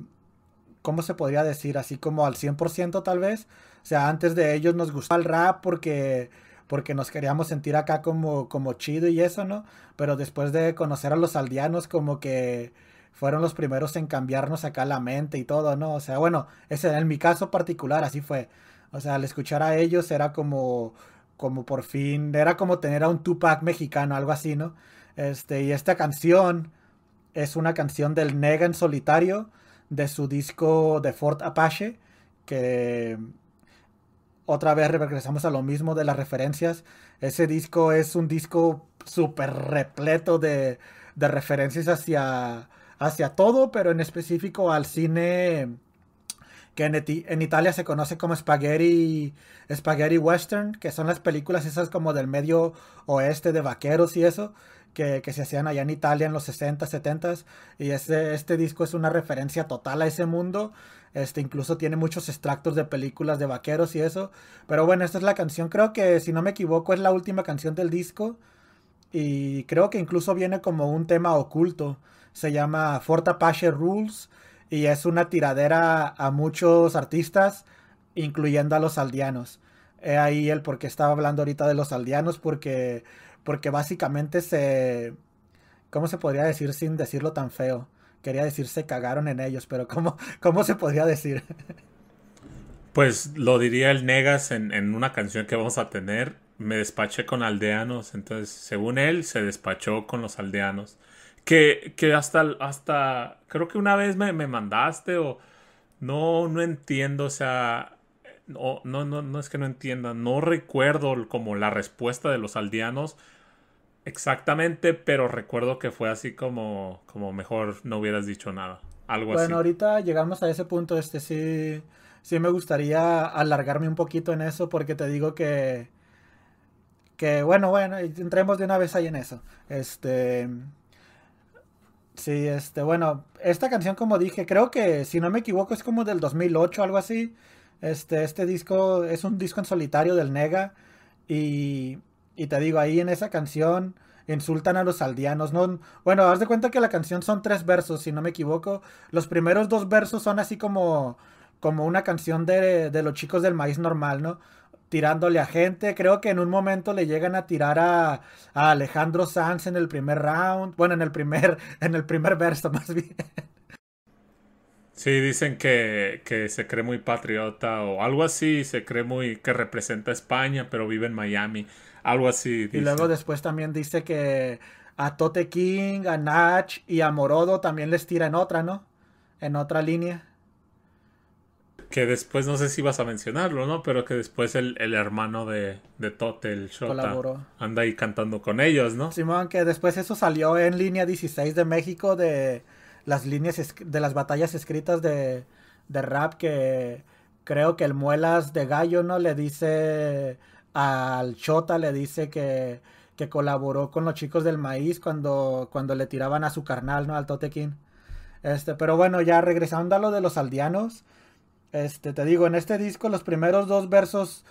¿cómo se podría decir? Así como al 100% tal vez. O sea, antes de ellos nos gustaba el rap porque, porque nos queríamos sentir acá como, como chido y eso, ¿no? Pero después de conocer a los aldeanos como que fueron los primeros en cambiarnos acá la mente y todo, ¿no? O sea, bueno, ese en mi caso particular así fue. O sea, al escuchar a ellos era como, como por fin, era como tener a un Tupac mexicano, algo así, ¿no? Este, y esta canción es una canción del Nega en solitario de su disco de Fort Apache, que otra vez regresamos a lo mismo de las referencias. Ese disco es un disco súper repleto de, de, referencias hacia, hacia todo, pero en específico al cine que en, en, Italia se conoce como spaghetti, spaghetti western, que son las películas esas como del medio oeste de vaqueros y eso que, se hacían allá en Italia en los 60, 70 y este, este disco es una referencia total a ese mundo. Este incluso tiene muchos extractos de películas de vaqueros y eso. Pero bueno, esta es la canción, creo que si no me equivoco es la última canción del disco y creo que incluso viene como un tema oculto. Se llama Fort Apache Rules y es una tiradera a muchos artistas, incluyendo a los aldeanos. He ahí el por qué estaba hablando ahorita de los aldeanos, porque porque básicamente se... ¿Cómo se podría decir sin decirlo tan feo? Quería decir se cagaron en ellos, pero ¿cómo, cómo se podría decir? Pues lo diría el Negas en, en una canción que vamos a tener. Me despaché con aldeanos. Entonces, según él, se despachó con los aldeanos. Que, que hasta, hasta, creo que una vez me, me mandaste o no, no entiendo, o sea, no, no, no, no es que no entienda, no recuerdo como la respuesta de los aldeanos exactamente, pero recuerdo que fue así como, como mejor no hubieras dicho nada. Algo bueno, así. ahorita llegamos a ese punto, este sí, sí me gustaría alargarme un poquito en eso porque te digo que, que bueno, bueno, entremos de una vez ahí en eso. Este, sí, este, bueno, esta canción como dije, creo que si no me equivoco es como del 2008, algo así. Este, este disco es un disco en solitario del Nega y y te digo, ahí en esa canción insultan a los aldeanos. No, bueno, haz de cuenta que la canción son tres versos, si no me equivoco. Los primeros dos versos son así como, como una canción de, de los chicos del maíz normal, ¿no? Tirándole a gente. Creo que en un momento le llegan a tirar a, a Alejandro Sanz en el primer round. Bueno, en el primer, en el primer verso más bien. Sí, dicen que, que, se cree muy patriota o algo así, se cree muy que representa a España, pero vive en Miami. Algo así. Dice. Y luego después también dice que a Tote King, a Nach y a Morodo también les tira en otra, ¿no? En otra línea. Que después, no sé si vas a mencionarlo, ¿no? Pero que después el, el hermano de, de Tote, el Shota, Colaboró. anda ahí cantando con ellos, ¿no? Simón, que después eso salió en línea 16 de México de las líneas, de las batallas escritas de, de rap que creo que el Muelas de Gallo, ¿no? Le dice al Chota le dice que, que colaboró con los chicos del maíz cuando, cuando le tiraban a su carnal, ¿no? Al Totequín. Este, pero bueno, ya regresando a lo de los aldeanos. Este, te digo, en este disco los primeros dos versos,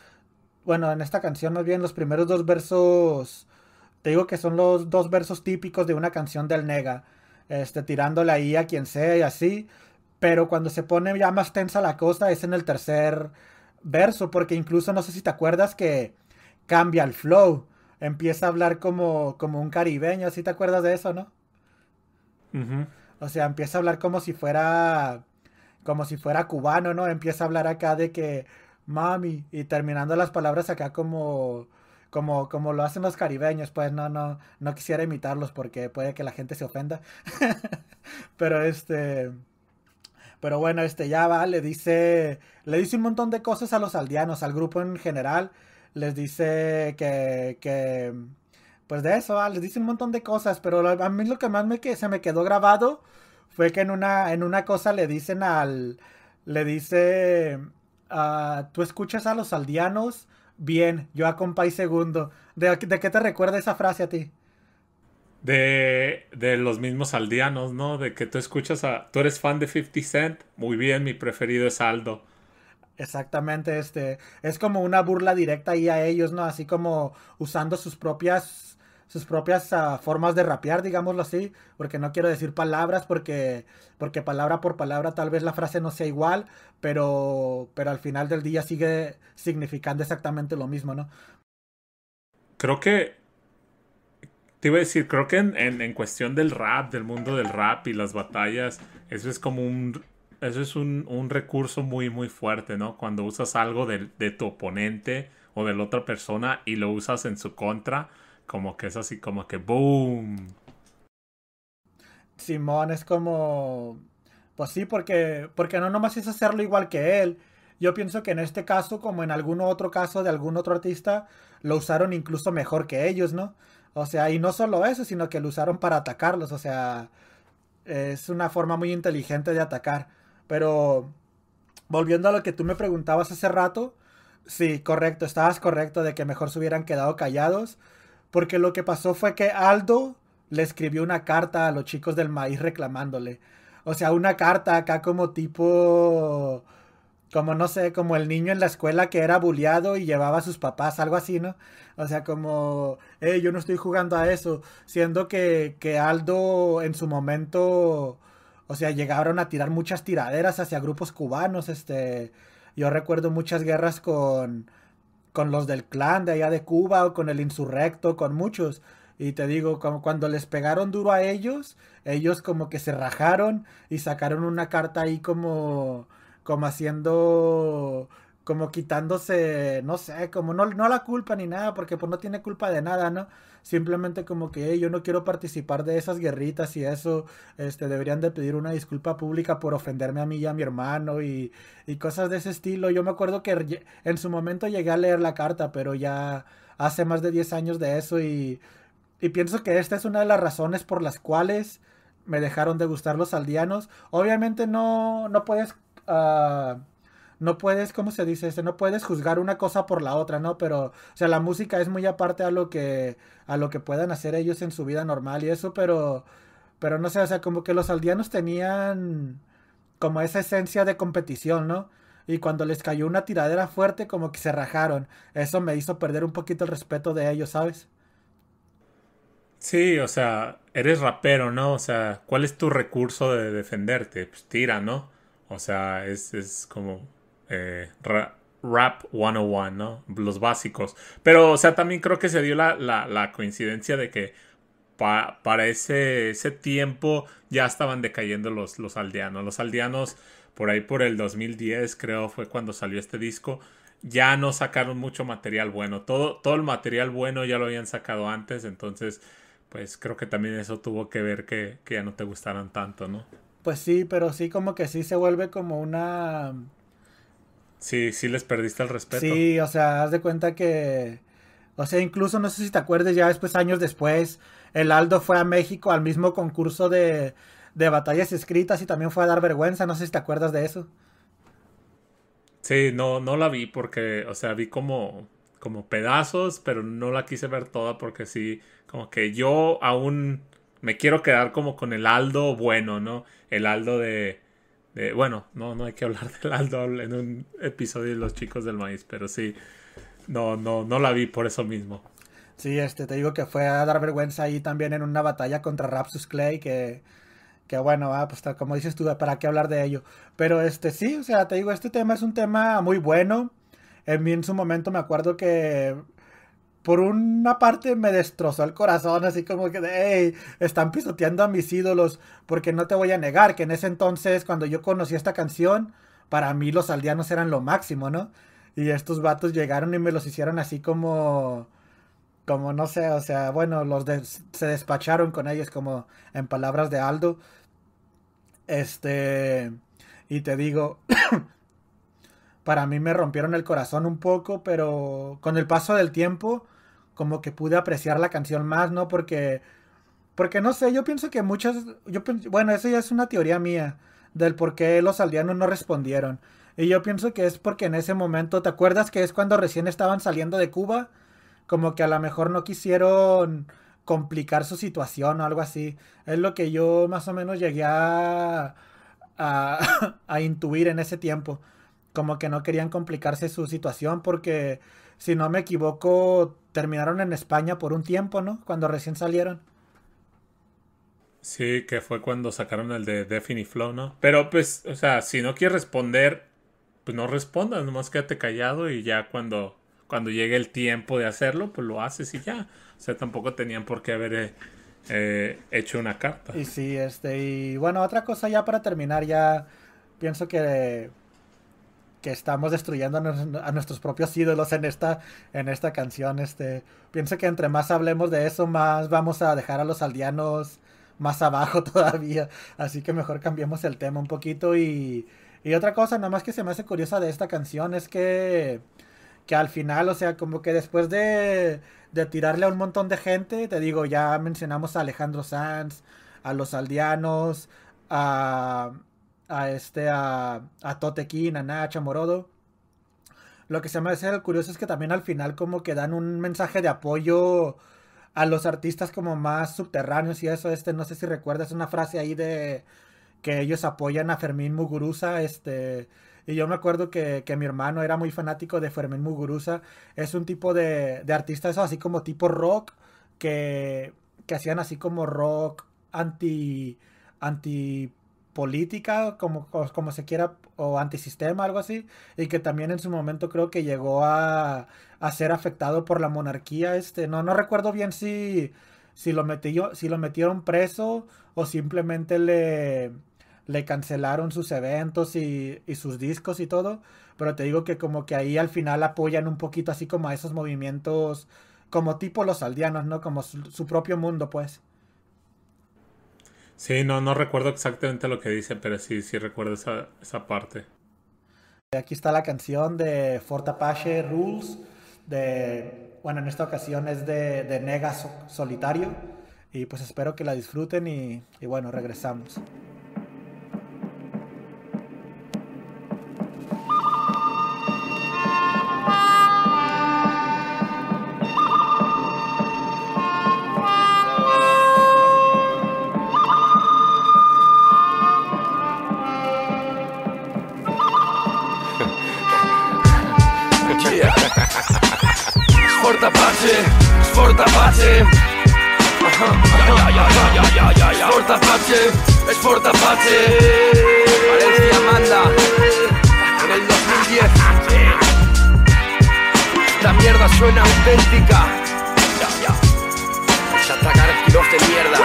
bueno, en esta canción más bien los primeros dos versos, te digo que son los dos versos típicos de una canción del Nega, este, tirándole ahí a quien sea y así, pero cuando se pone ya más tensa la cosa es en el tercer verso, porque incluso no sé si te acuerdas que cambia el flow. Empieza a hablar como, como un caribeño, ¿sí te acuerdas de eso, no? O sea, empieza a hablar como si fuera como si fuera cubano, ¿no? Empieza a hablar acá de que mami y terminando las palabras acá como como como lo hacen los caribeños, pues no no no quisiera imitarlos porque puede que la gente se ofenda. Pero este Pero bueno, este ya va, le dice, le dice un montón de cosas a los aldeanos, al grupo en general. Les dice que, que pues de eso, les dice un montón de cosas. Pero a mí lo que más me, que se me quedó grabado fue que en una, en una cosa le dicen al, le dice, ah, tú escuchas a los aldeanos, bien, yo a segundo. ¿De, ¿De qué te recuerda esa frase a ti? De, de, los mismos aldeanos, ¿no? De que tú escuchas a... Tú eres fan de 50 Cent. Muy bien, mi preferido es Aldo. Exactamente, este... Es como una burla directa ahí a ellos, ¿no? Así como usando sus propias... Sus propias uh, formas de rapear, digámoslo así, porque no quiero decir palabras, porque, porque palabra por palabra tal vez la frase no sea igual, pero, pero al final del día sigue significando exactamente lo mismo, ¿no? Creo que te iba a decir, creo que en, en, cuestión del rap, del mundo del rap y las batallas, eso es como un, eso es un, un recurso muy, muy fuerte, ¿no? Cuando usas algo de, de, tu oponente o de la otra persona y lo usas en su contra, como que es así, como que ¡boom! Simón es como... Pues sí, porque, porque no nomás es hacerlo igual que él. Yo pienso que en este caso, como en algún otro caso de algún otro artista, lo usaron incluso mejor que ellos, ¿no? O sea, y no solo eso, sino que lo usaron para atacarlos. O sea, es una forma muy inteligente de atacar. Pero volviendo a lo que tú me preguntabas hace rato, sí, correcto, estabas correcto de que mejor se hubieran quedado callados. Porque lo que pasó fue que Aldo le escribió una carta a los chicos del maíz reclamándole. O sea, una carta acá como tipo como no sé, como el niño en la escuela que era bulleado y llevaba a sus papás, algo así, ¿no? O sea, como, hey, yo no estoy jugando a eso, siendo que, que Aldo en su momento, o sea, llegaron a tirar muchas tiraderas hacia grupos cubanos, este, yo recuerdo muchas guerras con, con los del clan de allá de Cuba o con el insurrecto, con muchos. Y te digo, como cuando les pegaron duro a ellos, ellos como que se rajaron y sacaron una carta ahí como como haciendo, como quitándose, no sé, como no, no la culpa ni nada, porque pues no tiene culpa de nada, ¿no? Simplemente como que yo no quiero participar de esas guerritas y eso, este, deberían de pedir una disculpa pública por ofenderme a mí y a mi hermano y, y cosas de ese estilo. Yo me acuerdo que en su momento llegué a leer la carta, pero ya hace más de 10 años de eso y, y pienso que esta es una de las razones por las cuales me dejaron de gustar los aldeanos. Obviamente no, no puedes uh, no puedes, ¿cómo se dice? Este, no puedes juzgar una cosa por la otra, ¿no? Pero, o sea, la música es muy aparte a lo que, a lo que puedan hacer ellos en su vida normal y eso, pero, pero no sé, o sea, como que los aldeanos tenían como esa esencia de competición, ¿no? Y cuando les cayó una tiradera fuerte, como que se rajaron. Eso me hizo perder un poquito el respeto de ellos, ¿sabes? Sí, o sea, eres rapero, ¿no? O sea, ¿cuál es tu recurso de defenderte? Pues tira, ¿no? O sea, es, es como eh, rap 101, ¿no? Los básicos. Pero, o sea, también creo que se dio la, la, coincidencia de que para ese, ese tiempo ya estaban decayendo los, los aldeanos. Los aldeanos, por ahí por el 2010, creo, fue cuando salió este disco. Ya no sacaron mucho material bueno. Todo, todo el material bueno ya lo habían sacado antes. Entonces, pues creo que también eso tuvo que ver que, que ya no te gustaran tanto, ¿no? Pues sí, pero sí como que sí se vuelve como una... Sí, sí les perdiste el respeto. Sí, o sea, haz de cuenta que... O sea, incluso no sé si te acuerdas, ya después, años después, el Aldo fue a México al mismo concurso de, de batallas escritas y también fue a dar vergüenza, no sé si te acuerdas de eso. Sí, no, no la vi porque, o sea, vi como, como pedazos, pero no la quise ver toda porque sí, como que yo aún me quiero quedar como con el Aldo bueno, ¿no? El Aldo de, bueno, no, no hay que hablar del Aldo en un episodio de Los Chicos del Maíz, pero sí, no, no, no la vi por eso mismo. Sí, este, te digo que fue a dar vergüenza ahí también en una batalla contra Rapsus Clay, que, que bueno, ah, pues como dices tú, ¿para qué hablar de ello? Pero este, sí, o sea, te digo, este tema es un tema muy bueno. En mí en su momento me acuerdo que por una parte me destrozó el corazón, así como que, hey, están pisoteando a mis ídolos, porque no te voy a negar que en ese entonces, cuando yo conocí esta canción, para mí los aldeanos eran lo máximo, ¿no? Y estos vatos llegaron y me los hicieron así como, como no sé, o sea, bueno, los se despacharon con ellos como en palabras de Aldo. Este, Y te digo, para mí me rompieron el corazón un poco, pero con el paso del tiempo, como que pude apreciar la canción más, ¿no? Porque, porque no sé, yo pienso que muchas, yo, bueno, eso ya es una teoría mía del por qué los aldeanos no respondieron. Y yo pienso que es porque en ese momento, ¿te acuerdas que es cuando recién estaban saliendo de Cuba? Como que a lo mejor no quisieron complicar su situación o algo así. Es lo que yo más o menos llegué a, a, intuir en ese tiempo. Como que no querían complicarse su situación porque, si no me equivoco, terminaron en España por un tiempo, ¿no? Cuando recién salieron. Sí, que fue cuando sacaron el de Definite Flow, ¿no? Pero pues, o sea, si no quieres responder, pues no respondas, nomás quédate callado y ya cuando, cuando llegue el tiempo de hacerlo, pues lo haces y ya. O sea, tampoco tenían por qué haber eh, eh, hecho una carta. Y sí, este, y bueno, otra cosa ya para terminar, ya pienso que que estamos destruyendo a, nuestros propios ídolos en esta, en esta canción. Este, pienso que entre más hablemos de eso, más vamos a dejar a los aldeanos más abajo todavía. Así que mejor cambiemos el tema un poquito. Y, y otra cosa, nada más que se me hace curiosa de esta canción es que, que al final, o sea, como que después de, de tirarle a un montón de gente, te digo, ya mencionamos a Alejandro Sanz, a los aldeanos, a, a este, a, a Totequín, a Nacha Morodo. Lo que se me hace curioso es que también al final como que dan un mensaje de apoyo a los artistas como más subterráneos y eso, este, no sé si recuerdas una frase ahí de que ellos apoyan a Fermín Muguruza, este, y yo me acuerdo que, que, mi hermano era muy fanático de Fermín Muguruza. Es un tipo de, de artista, eso así como tipo rock, que, que hacían así como rock anti, anti política, como, como se quiera, o antisistema, algo así, y que también en su momento creo que llegó a, a ser afectado por la monarquía. Este, no, no recuerdo bien si, si, lo metió, si lo metieron preso o simplemente le, le cancelaron sus eventos y, sus discos y todo. Pero te digo que como que ahí al final apoyan un poquito así como a esos movimientos como tipo los aldeanos, ¿no? Como su, propio mundo, pues. Sí, no, no recuerdo exactamente lo que dice, pero sí, sí recuerdo esa, esa parte. Aquí está la canción de Fort Apache Rules, de, bueno, en esta ocasión es de, de Nega Solitario, y pues espero que la disfruten y, y bueno, regresamos. Apache, Sport Apache. Sport Apache, Sport Apache. Valencia manda en el 2010. La mierda suena auténtica. Ya, ya. Es atacar kilos de mierda.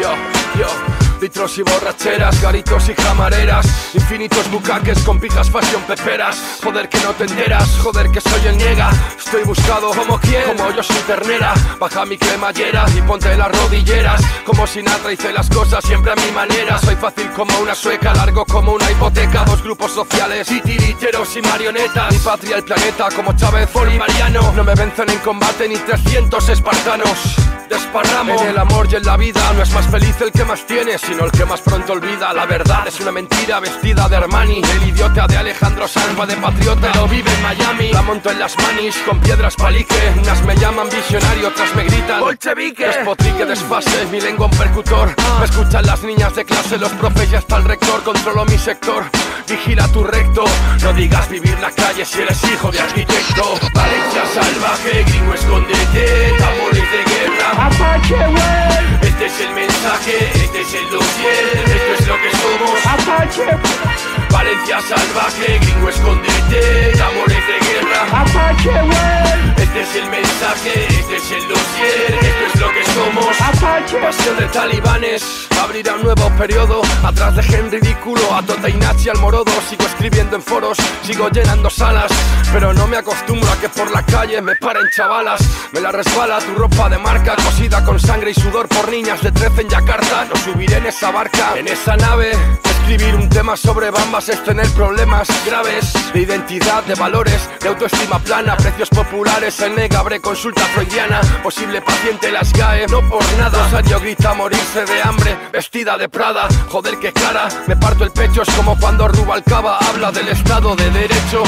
Yo, yo. Litros y borracheras, garitos y camareras Infinitos bucaques con pijas pasión peperas Joder que no te enteras, joder que soy el niega. Estoy buscado como quien, como yo soy ternera. Baja mi cremallera y ponte las rodilleras. Como si nada hice las cosas siempre a mi manera. Soy fácil como una sueca, largo como una hipoteca. Dos grupos sociales y y marionetas. Mi patria el planeta como Chávez Bolivariano No me vencen en combate ni 300 espartanos. Desparramo. En el amor y en la vida No es más feliz el que más tienes sino el que más pronto olvida La verdad. Es una mentira vestida de Armani. El idiota de Alejandro Sanz va de patriota Pero vive en Miami. La monto en las manis con piedras palique. Unas me llaman visionario, otras me gritan Bolchevique. Despotrique, desfase, mi lengua un percutor Me escuchan las niñas de clase, los profes y hasta el rector. Controlo mi sector, vigila tu recto. No digas vivir la calle si eres hijo de arquitecto. Valencia salvaje, gringo escondete Tambores de guerra. Apache, Este es el mensaje, este es el esto es lo que somos. Apache Valencia salvaje, gringo escondete Amores de guerra. Apache Este es el mensaje, este es el dossier Esto es lo que somos. Apache. Pasión de talibanes Abrirá un nuevo periodo. Atrás de en ridículo A Tota y Nachi al morodo. Sigo escribiendo en foros Sigo llenando salas. Pero no me acostumbro a que por la calle me paren chavalas. Me la resbala tu ropa de marca Cosida con sangre y sudor por niñas de 13 en Yakarta. No subiré en esa barca En esa nave Escribir un tema sobre bambas es tener problemas graves de identidad, de valores, de autoestima plana, precios populares, el negabre, consulta freudiana, posible paciente las GAE, no por nada. Rosario grita morirse de hambre, vestida de Prada, joder que cara, me parto el pecho, es como cuando Rubalcaba habla del Estado de Derecho.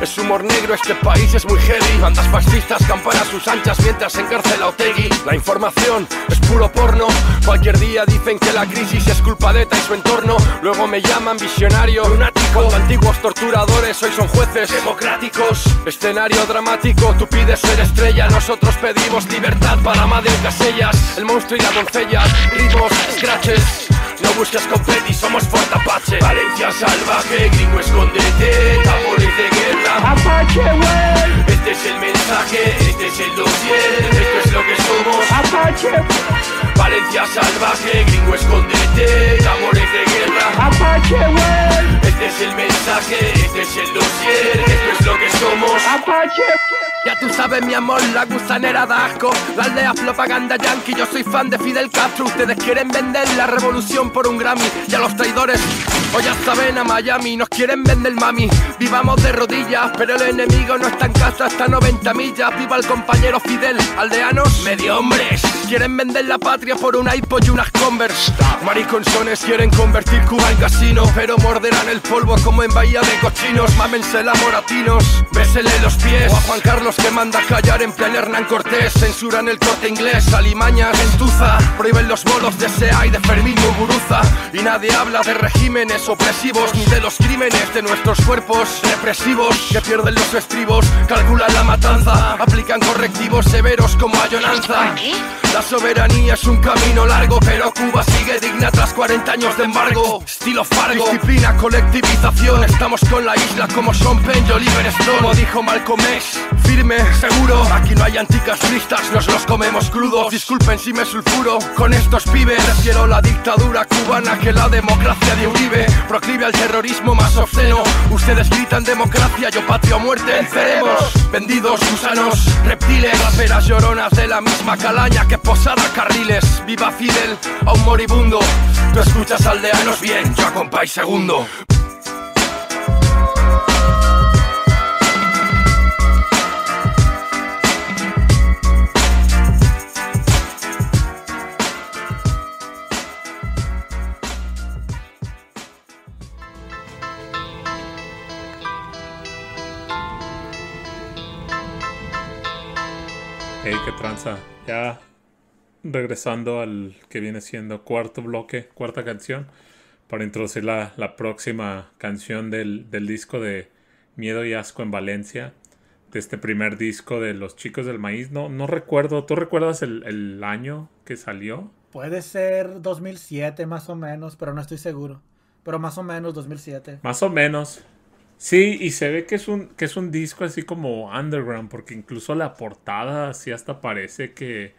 Es humor negro, este país es muy heavy. Bandas fascistas campan a sus anchas mientras encarcela Otegui. La información es puro porno. Cualquier día dicen que la crisis es culpa de ETA y su entorno. Luego me llaman visionario, lunático. Cuando antiguos torturadores hoy son jueces democráticos. Escenario dramático, tú pides ser estrella. Nosotros pedimos libertad para Madre Casellas. El monstruo y la doncella, ritmos, scratches. No busques confeti, somos Fort Apache Valencia salvaje, gringo escondete Tambores de guerra. Apache, wey Este es el mensaje, este es el dossier. Esto es lo que somos. Apache. Valencia salvaje, gringo escondete Tambores de guerra. Apache, wey Este es el mensaje, este es el dossier. Esto es lo que somos. Apache ya tú sabes mi amor, la gusanera da asco. La aldea propaganda yankee, yo soy fan de Fidel Castro. Ustedes quieren vender la revolución por un Grammy Y a los traidores, hoy ya saben a Miami Nos quieren vender mami, vivamos de rodillas Pero el enemigo no está en casa, está a 90 millas. Viva el compañero Fidel, aldeanos, medio hombres Quieren vender la patria por un iPod y unas Converse. Mariconsones quieren convertir Cuba en casino Pero morderán el polvo como en Bahía de Cochinos. Mámense la moratinos, bésele los pies. O a Juan Carlos que manda callar en plan Hernán Cortés. Censuran el corte inglés, alimañas, entuza Prohíben los bolos de SEA y de Fermín Muguruza. Y nadie habla de regímenes opresivos Ni de los crímenes de nuestros cuerpos represivos. Que pierden los estribos, calculan la matanza. Aplican correctivos severos como ayonanza soberanía es un camino largo Pero Cuba sigue digna tras 40 años de embargo. Estilo Fargo, disciplina, colectivización. Estamos con la isla como Sean Penn y Oliver Stone. Como dijo Malcolm X, firme, seguro. Aquí no hay anticastristas, nos los comemos crudos. Disculpen si me sulfuro con estos pibes. Prefiero la dictadura cubana que la democracia de Uribe. Proclive al terrorismo más obsceno. Ustedes gritan democracia, yo patria muerte. Venceremos, vendidos, gusanos, reptiles Raperas lloronas de la misma calaña que posada carriles Viva Fidel, a un moribundo. Tú escuchas aldeanos bien, yo a segundo. Hey, qué tranza. Ya regresando al que viene siendo cuarto bloque, cuarta canción, para introducir la, la próxima canción del, del, disco de Miedo y Asco en Valencia, de este primer disco de Los Chicos del Maíz. No, no recuerdo, ¿tú recuerdas el, el año que salió? Puede ser 2007 más o menos, pero no estoy seguro. Pero más o menos 2007. Más o menos. Sí, y se ve que es un, que es un disco así como underground, porque incluso la portada así hasta parece que,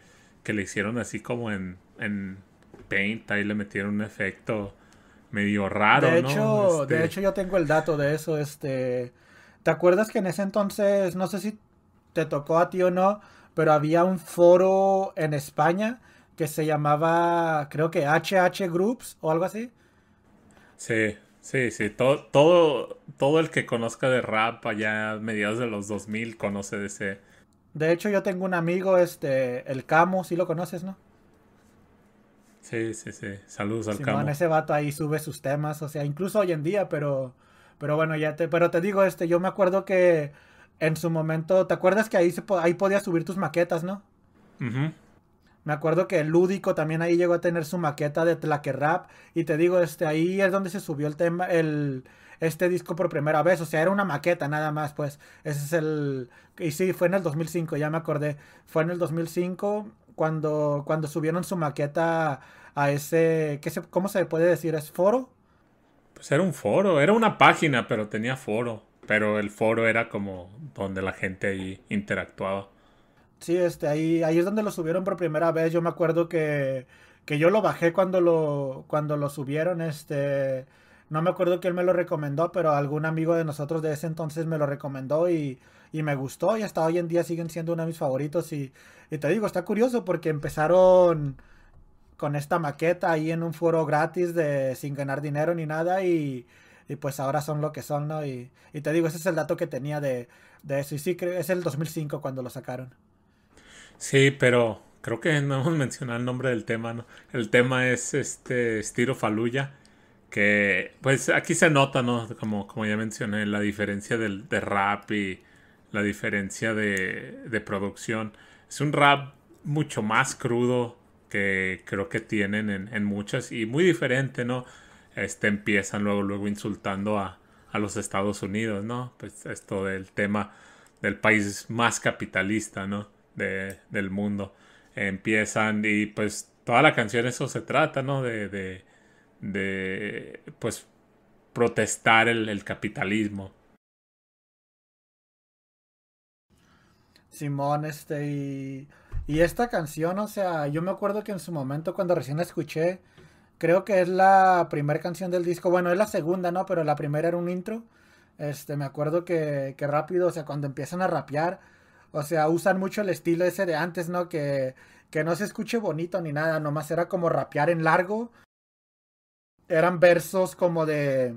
que le hicieron así como en, en Paint, ahí le metieron un efecto medio raro, de ¿no? hecho, Este, de hecho yo tengo el dato de eso, este, ¿te acuerdas que en ese entonces, no sé si te tocó a ti o no, pero había un foro en España que se llamaba, creo que HH Groups o algo así? Sí, sí, sí, todo, todo, todo el que conozca de rap allá a mediados de los 2000 conoce de ese... De hecho yo tengo un amigo, este, el Camo, si lo conoces, ¿no? Sí, sí, sí, saludos al Simón, camo. ese vato ahí sube sus temas, o sea, incluso hoy en día, pero, pero bueno, ya te, pero te digo, este, yo me acuerdo que en su momento, ¿te acuerdas que ahí, se, ahí podías subir tus maquetas, no? Ujú. Me acuerdo que el Lúdico también ahí llegó a tener su maqueta de Tlaque Rap. Y te digo, este, ahí es donde se subió el tema, el, este disco por primera vez. O sea, era una maqueta nada más, pues. Ese es el... Y sí, fue en el 2005, ya me acordé. Fue en el 2005 cuando, cuando subieron su maqueta a ese... ¿qué se, ¿Cómo se puede decir? ¿Es foro? Pues era un foro, era una página, pero tenía foro. Pero el foro era como donde la gente ahí interactuaba. Sí, este, ahí, ahí es donde lo subieron por primera vez. Yo me acuerdo que, que yo lo bajé cuando lo, cuando lo subieron. Este, no me acuerdo quién me lo recomendó, pero algún amigo de nosotros de ese entonces me lo recomendó y, y me gustó. Y hasta hoy en día siguen siendo uno de mis favoritos. Y, y te digo, está curioso porque empezaron con esta maqueta ahí en un foro gratis de sin ganar dinero ni nada y, y pues ahora son lo que son, ¿no? Y, y, te digo, ese es el dato que tenía de, de eso. Y sí, es el 2005 cuando lo sacaron. Sí, pero creo que no hemos mencionado el nombre del tema, ¿no? El tema es este Estiro Faluya, que pues aquí se nota, ¿no? Como, como ya mencioné, la diferencia del, de rap y la diferencia de, producción. Es un rap mucho más crudo que creo que tienen en, en muchas y muy diferente, ¿no? Este, empiezan luego, luego insultando a, a los Estados Unidos, ¿no? Pues esto del tema del país más capitalista, ¿no? De, del mundo. Empiezan y pues toda la canción eso se trata, ¿no? De, de pues protestar el, el capitalismo. Simón, este, y, y esta canción, o sea, yo me acuerdo que en su momento cuando recién la escuché, creo que es la primera canción del disco, bueno, es la segunda, ¿no? Pero la primera era un intro. Este, me acuerdo que, que rápido, o sea, cuando empiezan a rapear, o sea, usan mucho el estilo ese de antes, ¿no? Que, que no se escuche bonito ni nada, nomás era como rapear en largo. Eran versos como de...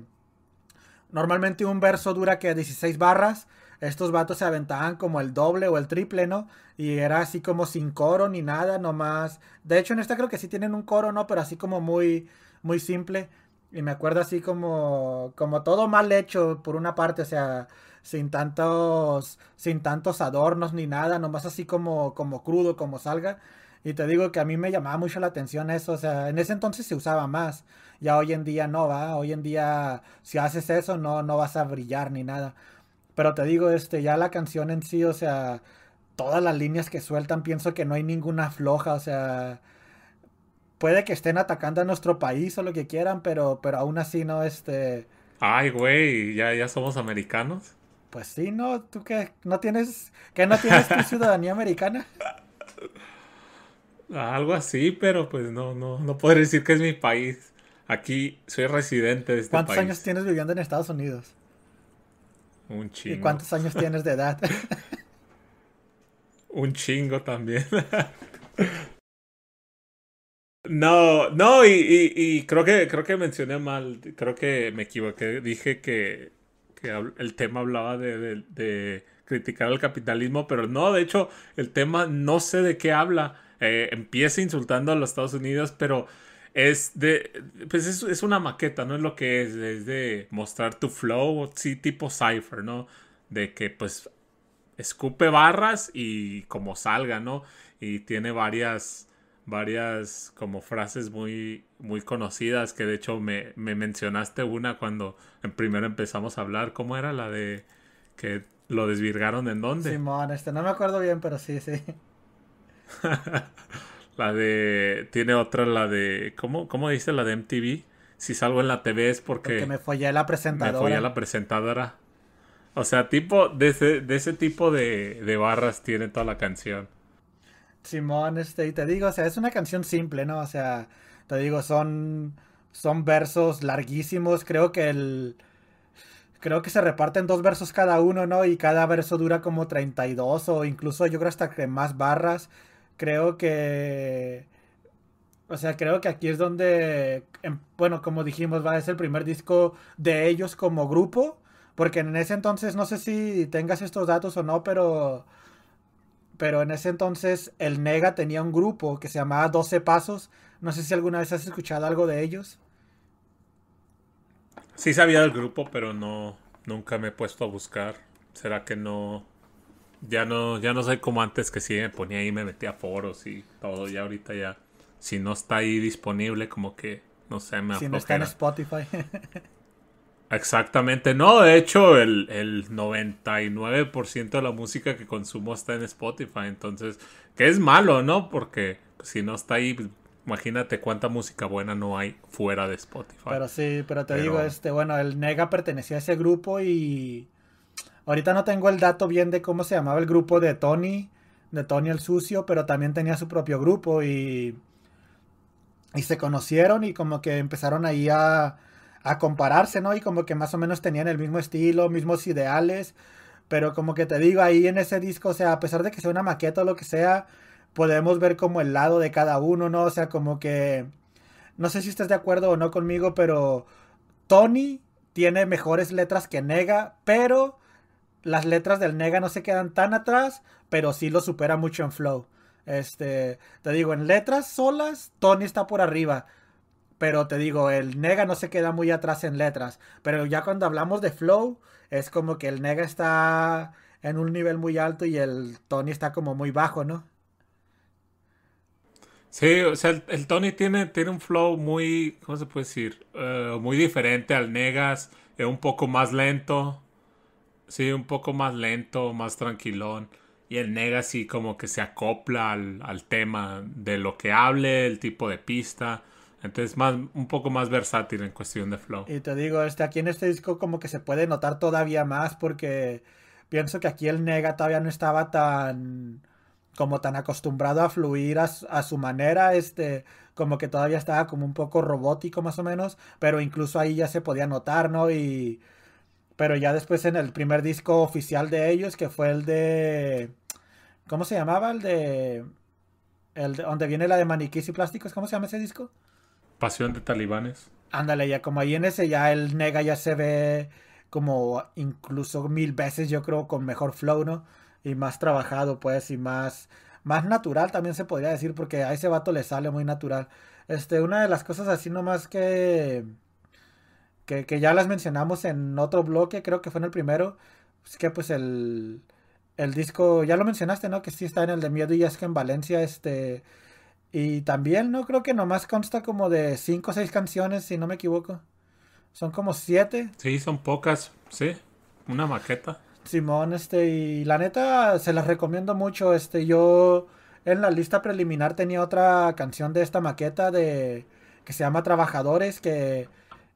Normalmente un verso dura que 16 barras estos vatos se aventaban como el doble o el triple, ¿no? Y era así como sin coro ni nada, nomás. De hecho, en esta creo que sí tienen un coro, ¿no? Pero así como muy, muy simple. Y me acuerdo así como, como todo mal hecho por una parte, o sea, sin tantos, sin tantos adornos ni nada, nomás así como, como crudo, como salga. Y te digo que a mí me llamaba mucho la atención eso, o sea, en ese entonces se usaba más, ya hoy en día no va, hoy en día si haces eso no, no vas a brillar ni nada. Pero te digo, este, ya la canción en sí, o sea, todas las líneas que sueltan, pienso que no hay ninguna floja, o sea, puede que estén atacando a nuestro país o lo que quieran, pero, pero aún así no, este... Ay, güey, ¿ya, ya somos americanos. Pues sí, ¿no? ¿Tú qué? ¿No tienes, que no tienes tu ciudadanía americana? Algo así, pero pues no, no, no puedo decir que es mi país. Aquí soy residente de este ¿Cuántos país. años tienes viviendo en Estados Unidos? Un chingo. ¿Y cuántos años tienes de edad? Un chingo también. no, no, y, y, y, creo que creo que mencioné mal, creo que me equivoqué. Dije que, que el tema hablaba de, de, de, criticar al capitalismo, pero no, de hecho, el tema no sé de qué habla. Eh, empieza insultando a los Estados Unidos, pero es de pues es, es, una maqueta no es lo que es es de mostrar tu flow sí tipo cipher no de que pues escupe barras y como salga no y tiene varias varias como frases muy muy conocidas que de hecho me, me mencionaste una cuando primero empezamos a hablar. Cómo era la de que lo desvirgaron en dónde Simón este no me acuerdo bien pero sí sí la de. Tiene otra, la de. ¿Cómo, cómo dice la de MTV? Si salgo en la TV es porque. Porque me follé la presentadora. Me follé la presentadora. O sea, tipo. De ese, de ese tipo de, de barras tiene toda la canción. Simón, este, y te digo, o sea, es una canción simple, ¿no? O sea, te digo, son. Son versos larguísimos. Creo que el. Creo que se reparten dos versos cada uno, ¿no? Y cada verso dura como 32 o incluso yo creo hasta que más barras creo que... O sea, creo que aquí es donde, bueno, como dijimos, va a ser el primer disco de ellos como grupo, porque en ese entonces, no sé si tengas estos datos o no, pero, pero en ese entonces el Nega tenía un grupo que se llamaba 12 Pasos, no sé si alguna vez has escuchado algo de ellos. Sí sabía del grupo, pero no, nunca me he puesto a buscar. ¿Será que no, ya no, ya no soy como antes que sí me ponía ahí, me metía a foros y todo. Ya ahorita ya, si no está ahí disponible, como que, no sé, me Si no está en Spotify. Exactamente, no, de hecho el, el 99% de la música que consumo está en Spotify, entonces, que es malo, ¿no? Porque si no está ahí, pues, imagínate cuánta música buena no hay fuera de Spotify. Pero sí, pero te pero... digo, este, bueno, el Nega pertenecía a ese grupo y Ahorita no tengo el dato bien de cómo se llamaba el grupo de Tony, de Tony el Sucio, pero también tenía su propio grupo y, y se conocieron y como que empezaron ahí a, a compararse, ¿no? Y como que más o menos tenían el mismo estilo, mismos ideales, pero como que te digo, ahí en ese disco, o sea, a pesar de que sea una maqueta o lo que sea, podemos ver como el lado de cada uno, ¿no? O sea, como que no sé si estás de acuerdo o no conmigo, pero Tony tiene mejores letras que Nega, pero las letras del Nega no se quedan tan atrás, pero sí lo supera mucho en flow. Este, te digo, en letras solas, Tony está por arriba. Pero te digo, el Nega no se queda muy atrás en letras. Pero ya cuando hablamos de flow, es como que el Nega está en un nivel muy alto y el Tony está como muy bajo, ¿no? Sí, o sea, el, Tony tiene, tiene un flow muy, ¿cómo se puede decir? Eh, muy diferente al Negas, es un poco más lento. Sí, un poco más lento, más tranquilón. Y el sí como que se acopla al, al tema de lo que hable, el tipo de pista. Entonces más, un poco más versátil en cuestión de flow. Y te digo, este, aquí en este disco como que se puede notar todavía más porque pienso que aquí el Nega todavía no estaba tan como tan acostumbrado a fluir a, su manera, este, como que todavía estaba como un poco robótico más o menos, pero incluso ahí ya se podía notar, ¿no? Y, pero ya después en el primer disco oficial de ellos, que fue el de, ¿cómo se llamaba? El de, el de, donde viene la de maniquís y plásticos, ¿cómo se llama ese disco? Pasión de talibanes. Ándale, ya como ahí en ese ya el Nega ya se ve como incluso mil veces, yo creo, con mejor flow, ¿no? y más trabajado, pues, y más, más natural también se podría decir, porque a ese vato le sale muy natural. Este, una de las cosas así nomás que, que, que ya las mencionamos en otro bloque, creo que fue en el primero, es que pues el, el disco, ya lo mencionaste, ¿no? Que sí está en el de Miedo y es que en Valencia, este, y también, ¿no? Creo que nomás consta como de cinco o seis canciones, si no me equivoco. Son como siete. Sí, son pocas, sí, una maqueta. Simón, este, y la neta se las recomiendo mucho. Este, yo en la lista preliminar tenía otra canción de esta maqueta de que se llama Trabajadores, que,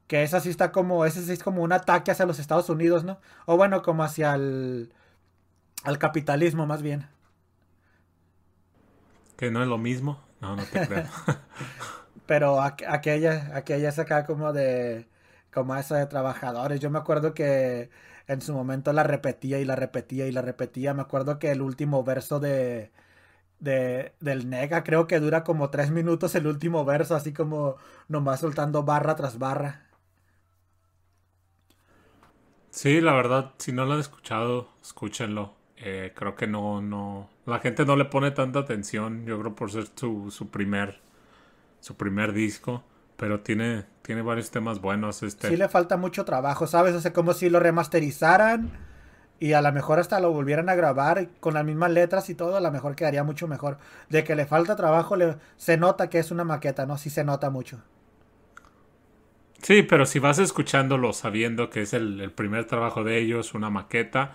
que esa sí está como, ese sí es como un ataque hacia los Estados Unidos, ¿no? O bueno, como hacia el al capitalismo más bien. Que no es lo mismo. No, no te creo. Pero aquella, aquella es acá como de, como esa de trabajadores. Yo me acuerdo que en su momento la repetía y la repetía y la repetía. Me acuerdo que el último verso de, de del Nega creo que dura como tres minutos el último verso, así como nomás soltando barra tras barra. Sí, la verdad, si no lo han escuchado, escúchenlo. Eh, creo que no, no, la gente no le pone tanta atención, yo creo por ser su, su primer, su primer disco. Pero tiene, tiene varios temas buenos. Este. Sí le falta mucho trabajo, ¿sabes? O sea, como si lo remasterizaran y a lo mejor hasta lo volvieran a grabar con las mismas letras y todo, a lo mejor quedaría mucho mejor. De que le falta trabajo, le, se nota que es una maqueta, ¿no? Sí se nota mucho. Sí, pero si vas escuchándolo sabiendo que es el, primer trabajo de ellos, una maqueta,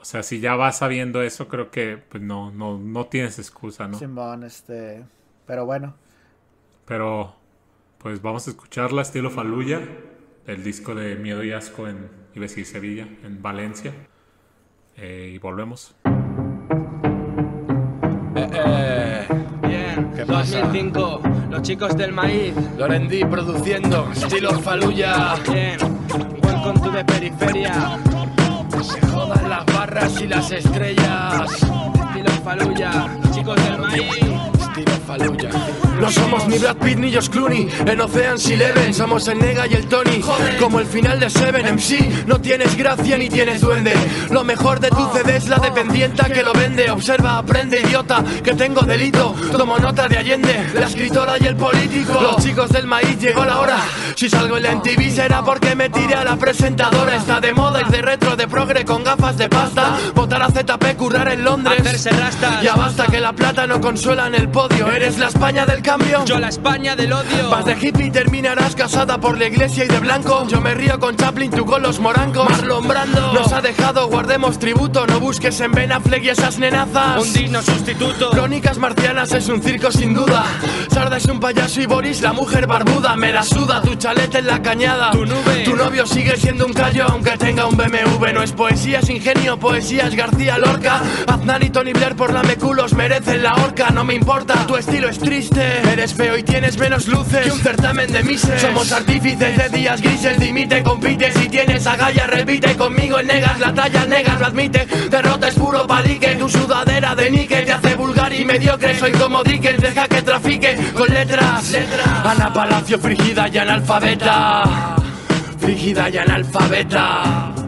o sea, si ya vas sabiendo eso, creo que pues no, no, no tienes excusa, ¿no? Simón, este, pero bueno. Pero pues vamos a escucharla estilo Faluya, el disco de Miedo y Asco en, iba Sevilla, en Valencia. Eh, y volvemos. Eh, eh. Bien, ¿Qué 2005, los chicos del maíz. Lorendi produciendo, estilo Faluya. Bien, welcome to the periferia. Se jodan las barras y las estrellas. Estilo Faluya, chicos del maíz. No somos ni Brad Pitt ni Josh Clooney. En Ocean's Eleven somos el Nega y el Tony. Como el final de Seven MC No tienes gracia ni tienes duende. Lo mejor de tu CD es la dependienta que lo vende. Observa, aprende, idiota, que tengo delito. Tomo nota de Allende, la escritora y el político. Los chicos del maíz, llegó la hora. Si salgo en la MTV será porque me tiré a la presentadora. Está de moda, es de retro, de progre con gafas de pasta. Votar a ZP, currar en Londres. Ya basta que la plata no consuela en el Eres la España del cambio, yo la España del odio. Vas de hippie y terminarás casada por la iglesia y de blanco. Yo me río con Chaplin, tú con los morancos. Marlon Brando nos ha dejado, guardemos tributo. No busques en Ben Affleck y esas nenazas. Un digno sustituto. Crónicas marcianas es un circo sin duda. Sarda es un payaso y Boris la mujer barbuda. Me la suda tu chalete en la cañada. Tu nube. Tu novio sigue siendo un callo aunque tenga un BMW. No es poesía, es ingenio, poesía es García Lorca. Aznar y Tony Blair por la meculos merecen la horca. No me importa tu estilo es triste. Eres feo y tienes menos luces que un certamen de mises. Somos artífices de días grises, dimite, compite. Si tienes agallas, repite. Conmigo en negas La talla negas lo admite. Derrota es puro palique. Tu sudadera de níquel te hace vulgar y mediocre. Soy como Dickens, deja que trafique con letras. Ana Palacio, frigida y analfabeta. Frigida y analfabeta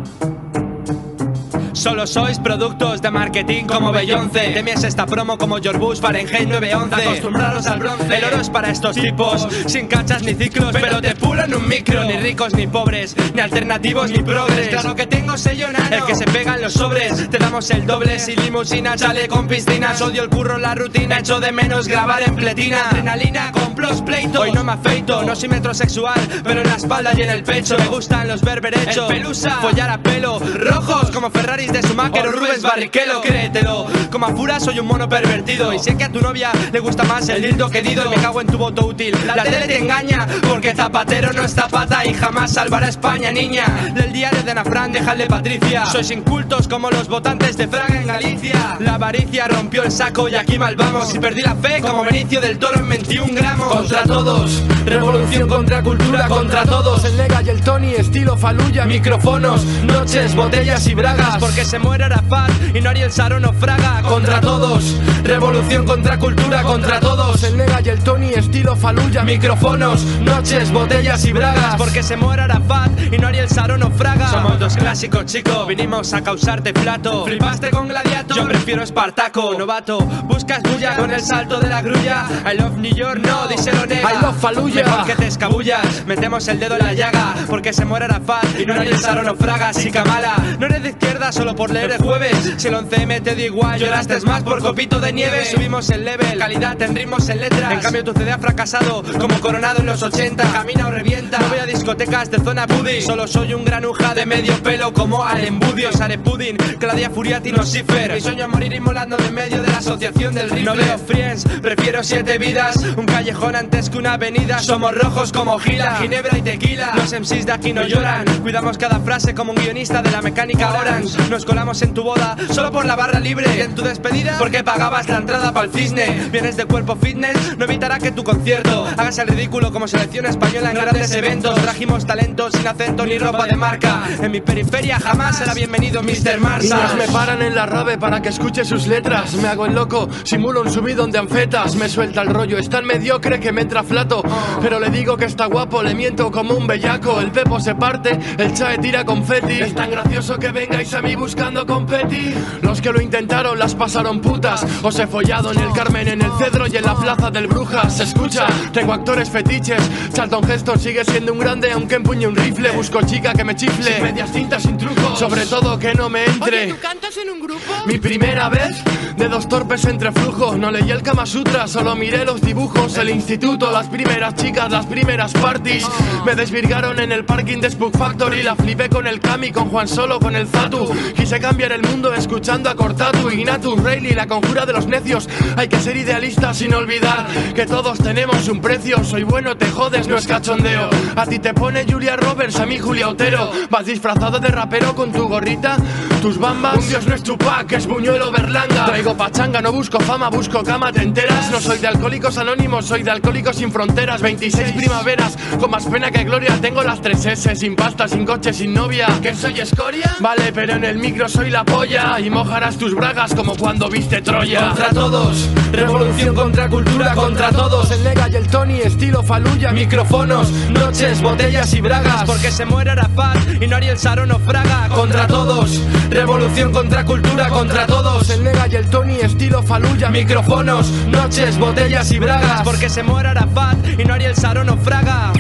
Solo sois productos de marketing como Beyoncé. Temies esta promo como George Bush, Fahrenheit 911 Acostumbraros al bronce. El oro es para estos tipos Sin cachas ni ciclos Pero te pulan un micro. Ni ricos ni pobres Ni alternativos ni progres. Claro que tengo sello nano El que se pega en los sobres. Te damos el doble Sin limusina Chale con piscinas Odio el curro, la rutina Echo de menos grabar en pletina. Adrenalina con plus pleito. Hoy no me afeito No soy metrosexual Pero en la espalda y en el pecho. Me gustan los berberechos. El pelusa. Follar a pelo Rojos como Ferraris de Schumacher o Rubens Barrichello. Créetelo. Como a Fura soy un mono pervertido. Y sé que a tu novia le gusta más el dildo que Dido Y me cago en tu voto útil. La tele te engaña Porque Zapatero no está pata Y jamás salvará a España, niña. Del diario de Ana Fran, déjale Patricia. Sois incultos como los votantes de Fraga en Galicia. La avaricia rompió el saco y aquí mal vamos Y perdí la fe como Benicio del Toro en 21 gramos. Contra todos, revolución contra cultura Contra todos, el Nega y el Tony Estilo Faluya, micrófonos, noches, botellas y bragas. Porque se muere Arafat y no Ariel Sharon o Fraga Contra todos, revolución contra cultura Contra todos, el Nega y el Tony Estilo Faluya, micrófonos, noches, botellas y bragas. Porque se muere Arafat y no Ariel Sharon o Fraga. Somos dos clásicos chicos, vinimos a causarte plato Flipaste con Gladiator, yo prefiero Espartaco. Novato, buscas bulla con el salto de la grulla. I love New York, no, díselo nega I love Fallujah. Mejor que te escabullas, metemos el dedo en la llaga. Porque se muere Arafat. Y no Ariel Sharon o Fraga Chica mala, no eres de izquierda solo por leer el jueves. Si el 11M te da igual, lloraste más por copito de nieve. Subimos el level, calidad en ritmos en letras. En cambio tu CD ha fracasado, como coronado en los 80 Camina o revienta, no voy a discotecas de zona buddy Solo soy un granuja de medio pelo como Allen Budio Sare Pudding, Claudia Furiati no Cifer Mi sueño es morir inmolando de medio de la asociación del rifle. No veo friends, prefiero siete vidas. Un callejón antes que una avenida. Somos rojos como Gila, Ginebra y Tequila. Los MCs de aquí no lloran. Cuidamos cada frase como un guionista de la mecánica Orange. Nos colamos en tu boda solo por la barra libre. Y en tu despedida porque pagabas la entrada para el cisne. Vienes de cuerpo fitness, no evitará que tu concierto Hagas el ridículo como selección española en grandes eventos. Trajimos talento sin ni ropa de marca. En mi periferia jamás será bienvenido Mr. Marsa. Me paran en la rave para que escuche sus letras. Me hago el loco, simulo un subidón de anfetas. Me suelta el rollo, es tan mediocre que me entra flato. Pero le digo que está guapo, le miento como un bellaco. El pepo se parte, el chae tira confeti. Es tan gracioso que vengáis a mí buscando confeti. Los que lo intentaron las pasaron putas. Os he follado en el Carmen, en el Cedro y en la plaza del Brujas. Se escucha, tengo actores fetiches. Charlton Heston sigue siendo un grande aunque empuñe un rifle Busco chica que me chifle. Sin medias cintas, sin trucos. Sobre todo que no me entre. Cantas en un grupo? mi primera vez, de dos torpes entre flujo No leí el Kama Sutra, solo miré los dibujos. El instituto, las primeras chicas, las primeras parties. Me desvirgaron en el parking de Spook Factory. La flipé con el Kami, con Juan Solo, con el Zatu. Quise cambiar el mundo escuchando a Cortatu Ignatu, Rayleigh, la conjura de los necios. Hay que ser idealistas sin olvidar Que todos tenemos un precio. Soy bueno, te jodes, no es cachondeo. A ti te pone Julia Roberts, a mí Julia Otero. Vas disfrazado de rapero con tu gorrita. Tus bambas, un dios no es Tupac, es Buñuelo Berlanga. Traigo pachanga, no busco fama, busco cama, ¿te enteras? No soy de alcohólicos anónimos, soy de alcohólicos sin fronteras. 26 primaveras, con más pena que gloria. Tengo las tres S, sin pasta, sin coche, sin novia. ¿Que soy escoria? Vale, pero en el micro soy la polla. Y mojarás tus bragas como cuando viste Troya. Contra todos, revolución contra cultura Contra todos, el Nega y el Tony, estilo Faluya. Micrófonos, noches, botellas y bragas. Porque se muere Arafat y no Ariel Sharon o Fraga. Contra todos, revolución contra cultura Contra todos, el Nega y el Tony, estilo Faluya. Micrófonos, noches, botellas y bragas. Porque se muere Arafat y no Ariel Sharon o Fraga.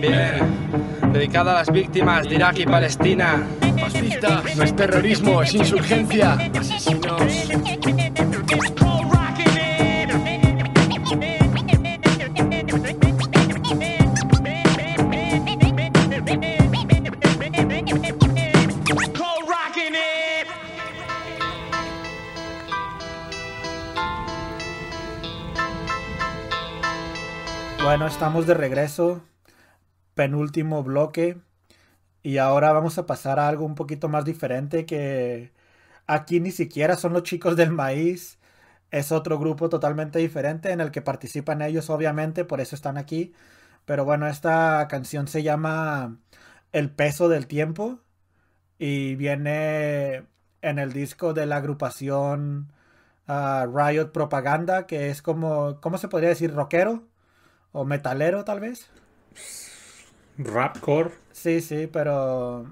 Bien, dedicado a las víctimas de Irak y Palestina. Fascista, no es terrorismo, es insurgencia. Asesinos estamos de regreso. Penúltimo bloque. Y ahora vamos a pasar a algo un poquito más diferente que aquí ni siquiera son los chicos del maíz. Es otro grupo totalmente diferente en el que participan ellos, obviamente, por eso están aquí. Pero bueno, esta canción se llama El peso del tiempo y viene en el disco de la agrupación Riot Propaganda, que es como, ¿cómo se podría decir? ¿Rockero? ¿O metalero tal vez? Rapcore. Sí, sí, pero,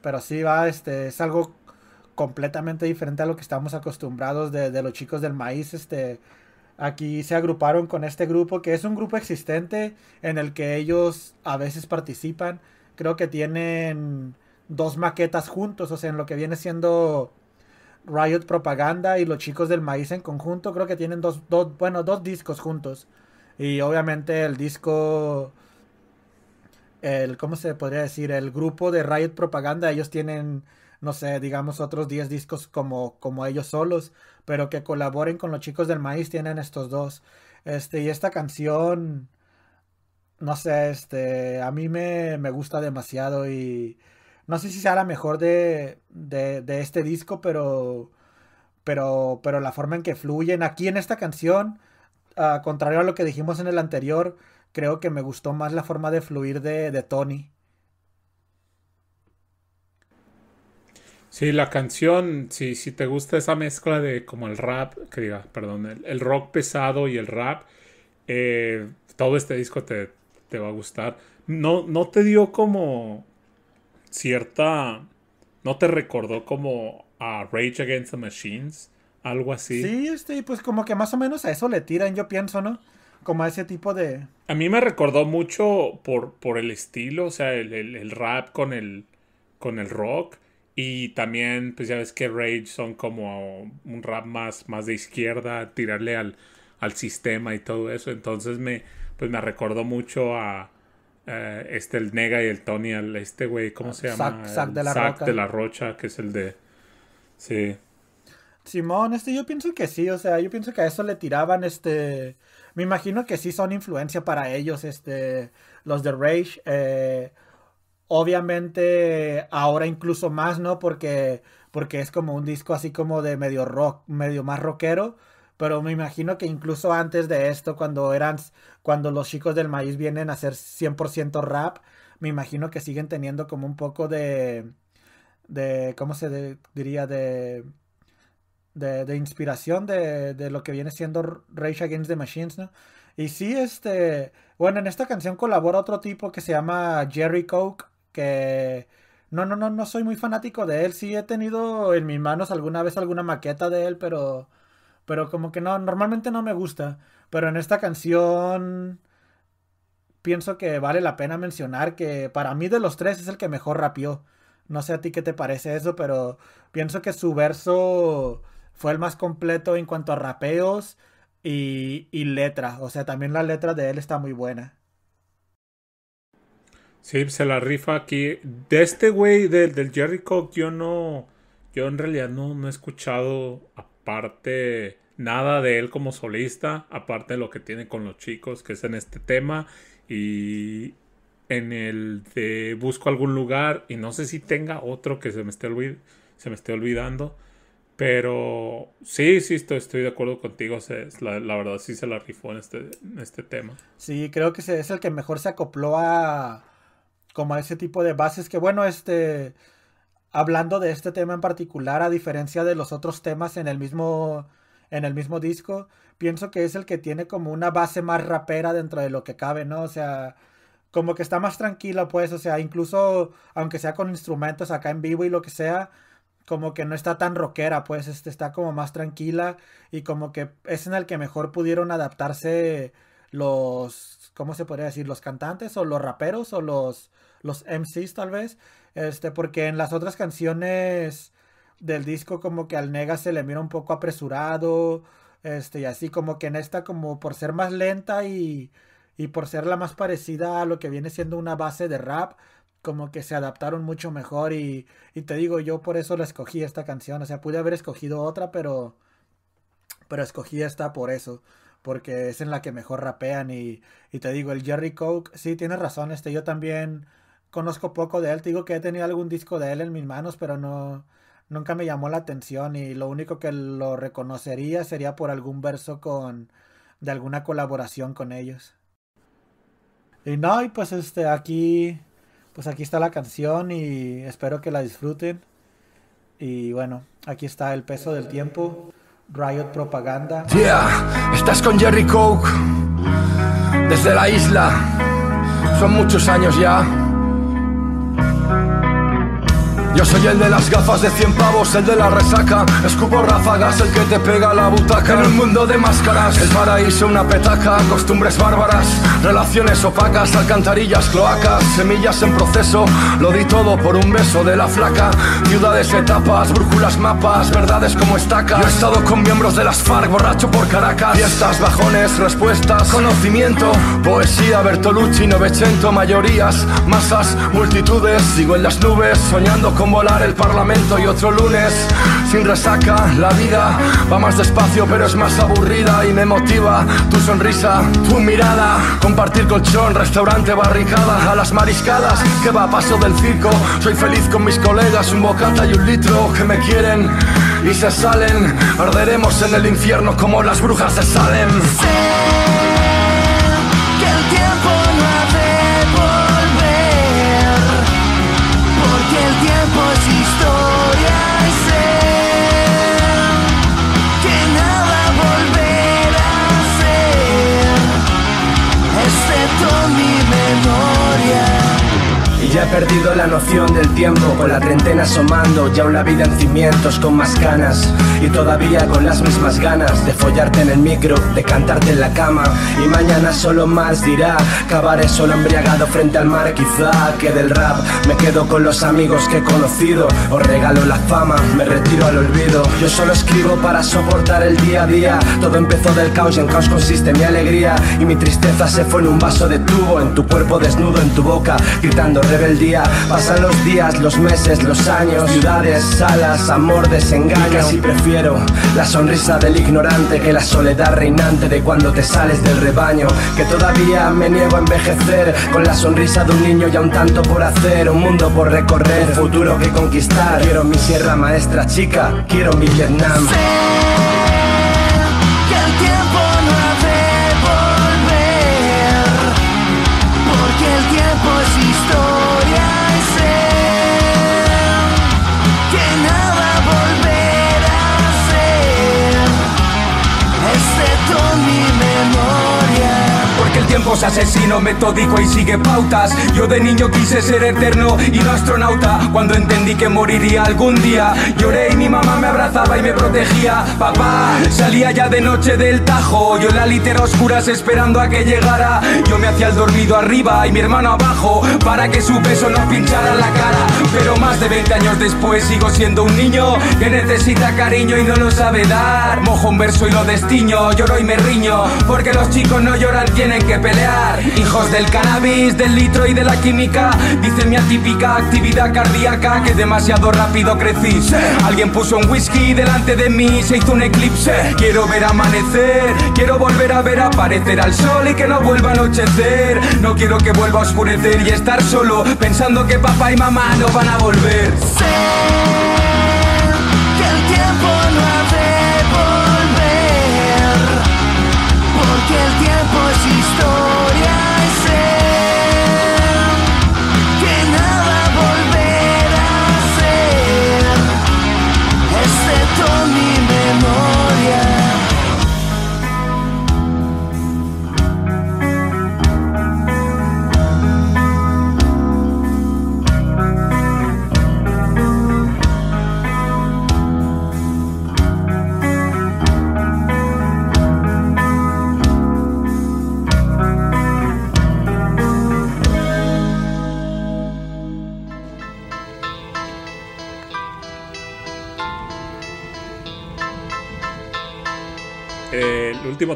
pero sí va, este, es algo completamente diferente a lo que estamos acostumbrados de, de los chicos del maíz, este, aquí se agruparon con este grupo, que es un grupo existente en el que ellos a veces participan. Creo que tienen dos maquetas juntos, o sea, en lo que viene siendo Riot Propaganda y los chicos del maíz en conjunto, creo que tienen dos, dos bueno, dos discos juntos. Y obviamente el disco, el, ¿cómo se podría decir? El grupo de Riot Propaganda, ellos tienen, no sé, digamos otros 10 discos como, como ellos solos, pero que colaboren con los chicos del maíz tienen estos dos. Este, y esta canción, no sé, este, a mí me, me gusta demasiado y no sé si sea la mejor de, de, de este disco, pero, pero, pero la forma en que fluyen aquí en esta canción, contrario a lo que dijimos en el anterior, creo que me gustó más la forma de fluir de, de Tony. Sí, la canción, si, si te gusta esa mezcla de como el rap, que diga, perdón, el, el rock pesado y el rap, eh, todo este disco te, te, va a gustar. No, no te dio como cierta... ¿No te recordó como a Rage Against the Machines? Algo así. Sí, este, pues como que más o menos a eso le tiran, yo pienso, ¿no? Como a ese tipo de... A mí me recordó mucho por, por el estilo, o sea, el, el, el rap con el, con el rock. Y también, pues ya ves que Rage son como un rap más, más de izquierda, tirarle al, al sistema y todo eso. Entonces me, pues me recordó mucho a, Uh, este, el Nega y el Tony, el, este güey, ¿cómo se llama? Zack de la Zack Rocha. de la Rocha, que es el de... Sí. Simón, este, yo pienso que sí, o sea, yo pienso que a eso le tiraban, este... Me imagino que sí son influencia para ellos, este, los de Rage. Eh, obviamente ahora incluso más, ¿no? Porque, porque es como un disco así como de medio rock, medio más rockero. Pero me imagino que incluso antes de esto, cuando eran, cuando los chicos del maíz vienen a hacer 100% rap, me imagino que siguen teniendo como un poco de, de ¿cómo se diría? De, de, inspiración de, de, lo que viene siendo Rage Against the Machines, ¿no? Y sí, este, bueno, en esta canción colabora otro tipo que se llama Jerry Coke, que no, no, no, no soy muy fanático de él. Sí he tenido en mis manos alguna vez alguna maqueta de él, pero pero como que no, normalmente no me gusta. Pero en esta canción pienso que vale la pena mencionar que para mí de los tres es el que mejor rapió. No sé a ti qué te parece eso, pero pienso que su verso fue el más completo en cuanto a rapeos y, y letra. O sea, también la letra de él está muy buena. Sí, se la rifa aquí. De este güey, del, del Jerry Cook, yo no. Yo en realidad no, no he escuchado aparte nada de él como solista, aparte de lo que tiene con los chicos, que es en este tema. Y en el de Busco algún lugar, y no sé si tenga otro que se me esté, olvid se me esté olvidando. Pero sí, sí, estoy, estoy de acuerdo contigo. La, verdad sí se la rifó en este, este tema. Sí, creo que es el que mejor se acopló a como a ese tipo de bases que bueno, este hablando de este tema en particular, a diferencia de los otros temas en el mismo, en el mismo disco, pienso que es el que tiene como una base más rapera dentro de lo que cabe, ¿no? O sea, como que está más tranquila, pues, o sea, incluso aunque sea con instrumentos acá en vivo y lo que sea, como que no está tan rockera, pues, este, está como más tranquila y como que es en el que mejor pudieron adaptarse los, ¿cómo se podría decir? Los cantantes o los raperos o los, los MCs tal vez. Este, porque en las otras canciones del disco como que al Nega se le mira un poco apresurado, este, y así como que en esta como por ser más lenta y, y por ser la más parecida a lo que viene siendo una base de rap, como que se adaptaron mucho mejor y, y te digo, yo por eso la escogí esta canción, o sea, pude haber escogido otra, pero, pero escogí esta por eso porque es en la que mejor rapean y, y te digo, el Jerry Coke, sí, tienes razón, este, yo también conozco poco de él. Te digo que he tenido algún disco de él en mis manos, pero no nunca me llamó la atención y lo único que lo reconocería sería por algún verso con de alguna colaboración con ellos. Y no, y pues este aquí pues aquí está la canción y espero que la disfruten. Y bueno, aquí está el peso del tiempo. Riot Propaganda. Yeah, estás con Jerry Coke desde la isla. Son muchos años ya. Yo soy el de las gafas de 100 pavos, el de la resaca. Escupo ráfagas, el que te pega la butaca. En un mundo de máscaras, el paraíso una petaca. Costumbres bárbaras, relaciones opacas Alcantarillas, cloacas, semillas en proceso. Lo di todo por un beso de la flaca. Ciudades, etapas, brújulas, mapas Verdades como estacas Yo he estado con miembros de las FARC, borracho por Caracas. Fiestas, bajones, respuestas, conocimiento. Poesía, Bertolucci, Novecento Mayorías, masas, multitudes. Sigo en las nubes, soñando con volar el parlamento y otro lunes sin resaca. La vida va más despacio pero es más aburrida y me motiva tu sonrisa, tu mirada. Compartir colchón, restaurante, barricada, a las mariscadas que va a paso del circo. Soy feliz con mis colegas, un bocata y un litro que me quieren y se salen. Arderemos en el infierno como las brujas se salen. Y ya he perdido la noción del tiempo Con la treintena asomando Ya una vida en cimientos con más ganas. Y todavía con las mismas ganas De follarte en el micro, de cantarte en la cama. Y mañana solo más dirá Acabaré solo embriagado frente al mar Quizá que del rap. Me quedo con los amigos que he conocido Os regalo la fama, me retiro al olvido. Yo solo escribo para soportar el día a día. Todo empezó del caos y en caos consiste mi alegría. Y mi tristeza se fue en un vaso de tubo En tu cuerpo desnudo, en tu boca, gritando rebeldía Pasan los días, los meses, los años. Ciudades, salas, amor, desengaño. Casi prefiero la sonrisa del ignorante Que la soledad reinante de cuando te sales del rebaño. Que todavía me niego a envejecer Con la sonrisa de un niño y a un tanto por hacer Un mundo por recorrer, un futuro que conquistar. Quiero mi sierra maestra chica, quiero mi Vietnam Asesino, metódico y sigue pautas. Yo de niño quise ser eterno y no astronauta. Cuando entendí que moriría algún día, lloré y mi mamá me abrazaba y me protegía. Papá salía ya de noche del tajo. Yo en la litera oscuras esperando a que llegara. Yo me hacía el dormido arriba y mi hermano abajo para que su beso no pinchara la cara. Pero más de 20 años después sigo siendo un niño que necesita cariño y no lo sabe dar. Mojo un verso y lo destiño, lloro y me riño. Porque los chicos no lloran, tienen que pelear. Hijos del cannabis, del litro y de la química. Dice mi atípica actividad cardíaca que demasiado rápido crecí. Alguien puso un whisky delante de mí, se hizo un eclipse. Quiero ver amanecer, quiero volver a ver aparecer al sol y que no vuelva a anochecer. No quiero que vuelva a oscurecer y estar solo pensando que papá y mamá no van a volver. que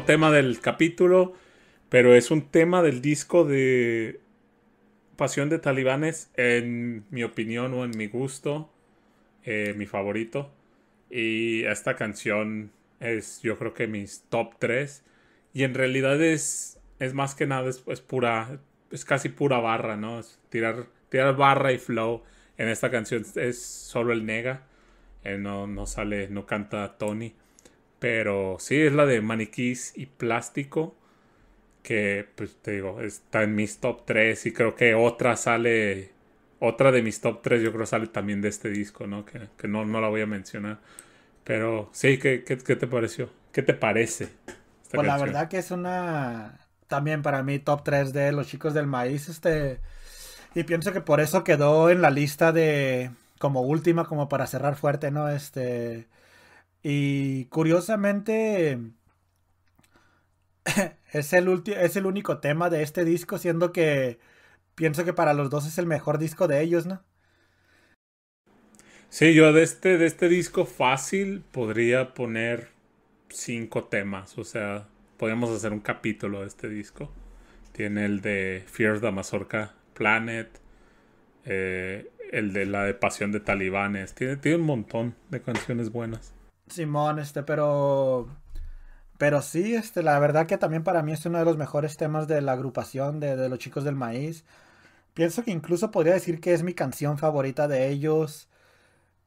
Tema del capítulo, pero es un tema del disco de Pasión de Talibanes, en mi opinión o en mi gusto, eh, mi favorito. Y esta canción es yo creo que mis top 3. Y en realidad es, es más que nada, es, es pura, es casi pura barra, ¿no? Es tirar, tirar barra y flow. En esta canción es solo el nega. Eh, no, no sale, no canta Tony. Pero sí, es la de maniquís y plástico. Que, pues te digo, está en mis top 3. Y creo que otra sale. Otra de mis top 3, yo creo sale también de este disco, ¿no? Que, que no, no la voy a mencionar. Pero sí, ¿qué, qué, qué te pareció? ¿Qué te parece? esta Pues la verdad que es una. También para mí, top 3 de los chicos del maíz. Este. Y pienso que por eso quedó en la lista de. Como última, como para cerrar fuerte, ¿no? Este. Y curiosamente. Es el, es el único tema de este disco, siendo que. Pienso que para los dos es el mejor disco de ellos, ¿no? Sí, yo de este, de este disco fácil podría poner cinco temas. O sea, podríamos hacer un capítulo de este disco. Tiene el de Fear the Mazorca Planet. eh, el de la de Pasión de Talibanes. Tiene, tiene un montón de canciones buenas. Simón, este, pero. Pero sí, este, la verdad que también para mí es uno de los mejores temas de la agrupación de, de los chicos del maíz. Pienso que incluso podría decir que es mi canción favorita de ellos.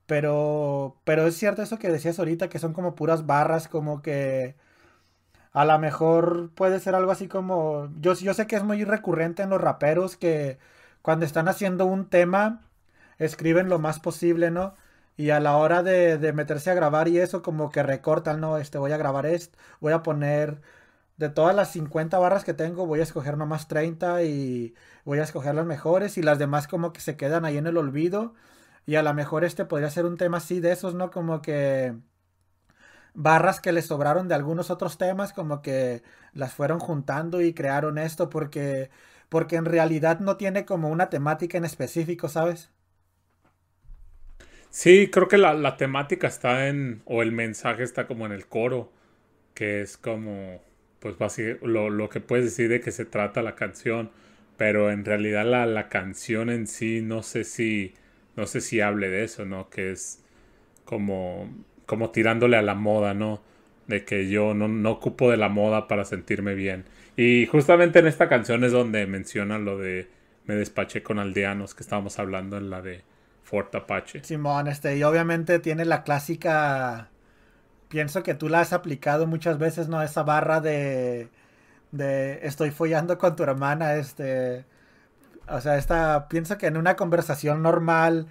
Pero. Pero es cierto eso que decías ahorita, que son como puras barras, como que. A lo mejor puede ser algo así como. Yo, yo sé que es muy recurrente en los raperos que cuando están haciendo un tema, escriben lo más posible, ¿no? Y a la hora de, meterse a grabar y eso, como que recortan, ¿no? Este, voy a grabar esto, voy a poner. De todas las 50 barras que tengo, voy a escoger nomás 30 y voy a escoger las mejores y las demás como que se quedan ahí en el olvido. Y a lo mejor este podría ser un tema así de esos, ¿no? Como que barras que les sobraron de algunos otros temas, como que las fueron juntando y crearon esto porque porque en realidad no tiene como una temática en específico, ¿sabes? Sí, creo que la, la temática está en, o el mensaje está como en el coro, que es como, pues lo, lo que puedes decir de que se trata la canción, pero en realidad la, la canción en sí no sé si, no sé si hable de eso, ¿no? Que es como, como tirándole a la moda, ¿no? De que yo no, no ocupo de la moda para sentirme bien. Y justamente en esta canción es donde menciona lo de me despaché con aldeanos que estábamos hablando en la de Fort Apache. Simón, este, y obviamente tiene la clásica. Pienso que tú la has aplicado muchas veces, ¿no? Esa barra de. de estoy follando con tu hermana, este. O sea, esta. Pienso que en una conversación normal,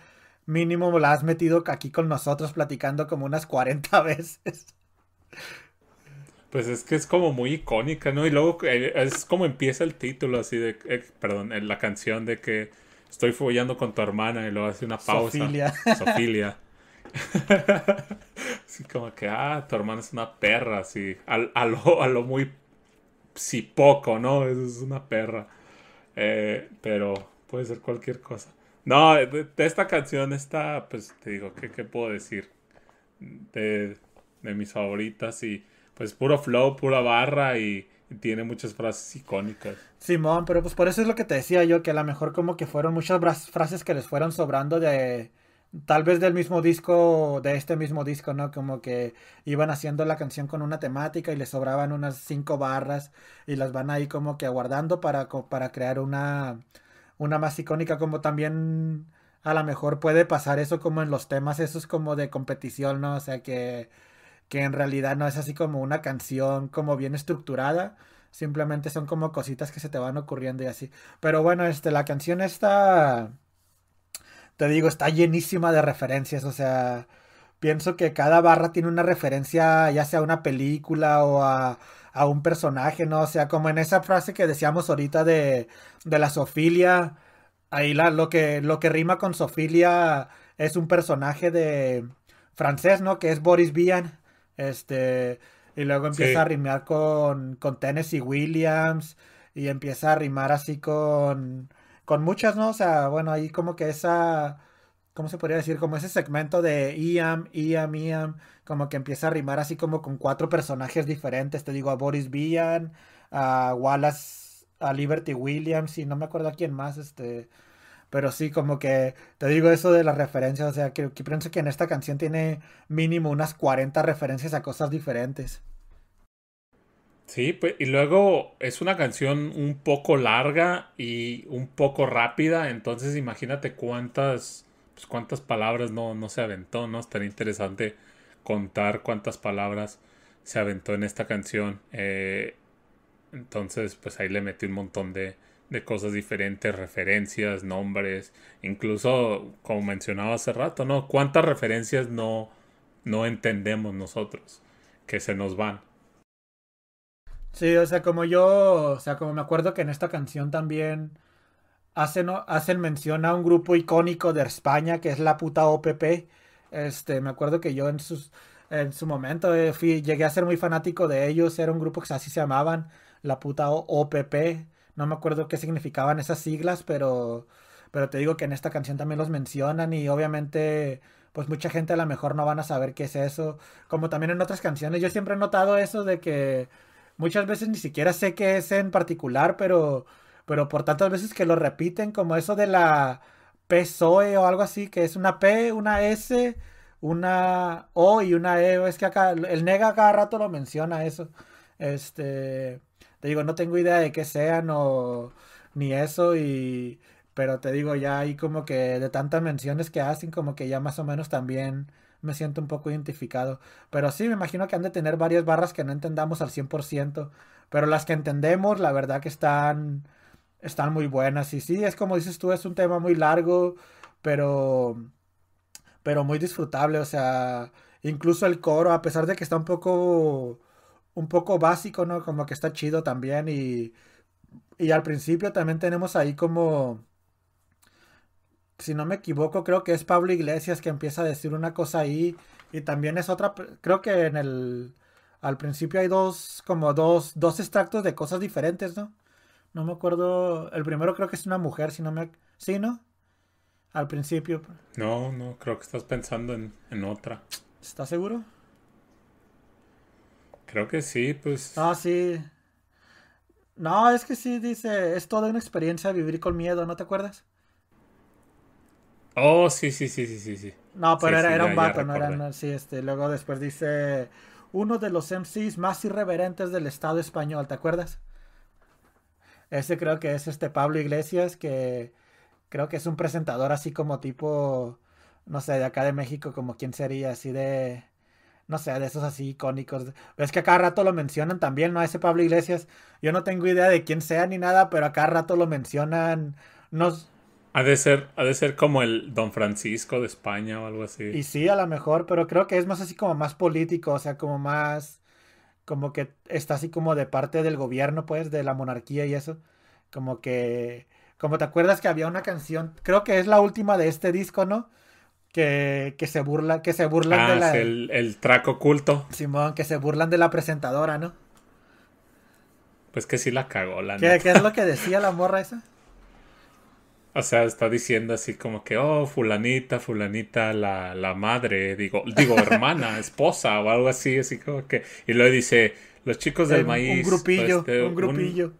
mínimo la has metido aquí con nosotros platicando como unas 40 veces. Pues es que es como muy icónica, ¿no? Y luego eh, es como empieza el título así de, eh, perdón, en la canción de que estoy follando con tu hermana y luego hace una pausa. Sofilia. Sofilia. así como que, ah, tu hermana es una perra, así, al- a, lo, a lo muy, sí, poco, ¿no? Es, una perra. Eh, pero puede ser cualquier cosa. No, de, de esta canción está, pues te digo, ¿qué, qué puedo decir? De, de mis favoritas y pues puro flow, pura barra y tiene muchas frases icónicas. Simón, pero pues por eso es lo que te decía yo, que a lo mejor como que fueron muchas frases que les fueron sobrando de tal vez del mismo disco, de este mismo disco, ¿no? Como que iban haciendo la canción con una temática y les sobraban unas cinco barras y las van ahí como que aguardando para, para crear una, una más icónica, como también a lo mejor puede pasar eso como en los temas esos como de competición, ¿no? O sea que que en realidad no es así como una canción como bien estructurada, simplemente son como cositas que se te van ocurriendo y así. Pero bueno, este, la canción está, te digo, está llenísima de referencias, o sea, pienso que cada barra tiene una referencia, ya sea a una película o a, a un personaje, ¿no? O sea, como en esa frase que decíamos ahorita de, de la Sofilia, ahí la, lo que, lo que rima con Sofilia es un personaje de francés, ¿no? Que es Boris Vian. Este, y luego empieza Sí. a rimar con, con Tennessee Williams y empieza a rimar así con, con muchas, ¿no? O sea, bueno, ahí como que esa, ¿cómo se podría decir? Como ese segmento de Iam, Iam, Iam, como que empieza a rimar así como con cuatro personajes diferentes. Te digo, a Boris Vian, a Wallace, a Liberty Williams y no me acuerdo a quién más, este. Pero sí, como que te digo eso de las referencias, o sea, que, pienso que en esta canción tiene mínimo unas 40 referencias a cosas diferentes. Sí, pues, y luego es una canción un poco larga y un poco rápida, entonces imagínate cuántas, pues cuántas palabras no, no se aventó, ¿no? Estaría interesante contar cuántas palabras se aventó en esta canción. Eh, entonces, pues ahí le metí un montón de, de cosas diferentes, referencias, nombres, incluso como mencionaba hace rato, ¿no? ¿Cuántas referencias no no entendemos nosotros, que se nos van. Sí, o sea, como yo, o sea, como me acuerdo que en esta canción también hacen, hacen mención a un grupo icónico de España que es la puta OPP. Este, me acuerdo que yo en sus en su momento eh, fui, llegué a ser muy fanático de ellos, era un grupo que así se llamaban, la puta OPP. No me acuerdo qué significaban esas siglas, pero pero te digo que en esta canción también los mencionan y obviamente pues mucha gente a lo mejor no van a saber qué es eso, como también en otras canciones. Yo siempre he notado eso de que muchas veces ni siquiera sé qué es en particular, pero, pero por tantas veces que lo repiten, como eso de la PSOE o algo así, que es una P, una S, una O y una E. Es que acá el nega cada rato lo menciona eso. Este, te digo, no tengo idea de qué sean o ni eso y pero te digo, ya hay como que de tantas menciones que hacen, como que ya más o menos también me siento un poco identificado. Pero sí, me imagino que han de tener varias barras que no entendamos al 100%. Pero las que entendemos, la verdad que están, están muy buenas. Y sí, es como dices tú, es un tema muy largo, pero, pero muy disfrutable. O sea, incluso el coro, a pesar de que está un poco, un poco básico, ¿no? Como que está chido también. Y, y al principio también tenemos ahí como si no me equivoco, creo que es Pablo Iglesias que empieza a decir una cosa ahí. Y también es otra, creo que en el, al principio hay dos, como dos, dos extractos de cosas diferentes, ¿no? No me acuerdo, el primero creo que es una mujer, si no me, sí, ¿no? Al principio. No, no, creo que estás pensando en, en otra. ¿Estás seguro? Creo que sí, pues. Ah, sí. No, es que sí, dice, es toda una experiencia vivir con miedo, ¿no te acuerdas? Oh, sí, sí, sí, sí, sí. sí. No, pero era, era un vato, no era. sí, este, luego después dice. Uno de los MCs más irreverentes del Estado español, ¿te acuerdas? Ese creo que es este Pablo Iglesias, que creo que es un presentador así como tipo. No sé, de acá de México, como quién sería, así de. No sé, de esos así icónicos. Es que a cada rato lo mencionan también, ¿no? Ese Pablo Iglesias. Yo no tengo idea de quién sea ni nada, pero a cada rato lo mencionan. No, ha de ser, ha de ser como el Don Francisco de España o algo así. Y sí, a lo mejor, pero creo que es más así como más político, o sea, como más, como que está así como de parte del gobierno, pues, de la monarquía y eso. Como que, como te acuerdas que había una canción, creo que es la última de este disco, ¿no? Que, que se burla, que se burlan ah, de la... El, el traco oculto. Simón, que se burlan de la presentadora, ¿no? Pues que sí la cagó la ¿Qué, ¿Qué es lo que decía la morra esa? O sea, está diciendo así como que, oh, fulanita, fulanita, la, la madre, digo, digo, hermana, esposa o algo así, así como que. Y luego dice, los chicos del maíz. Un grupillo, este, un grupillo.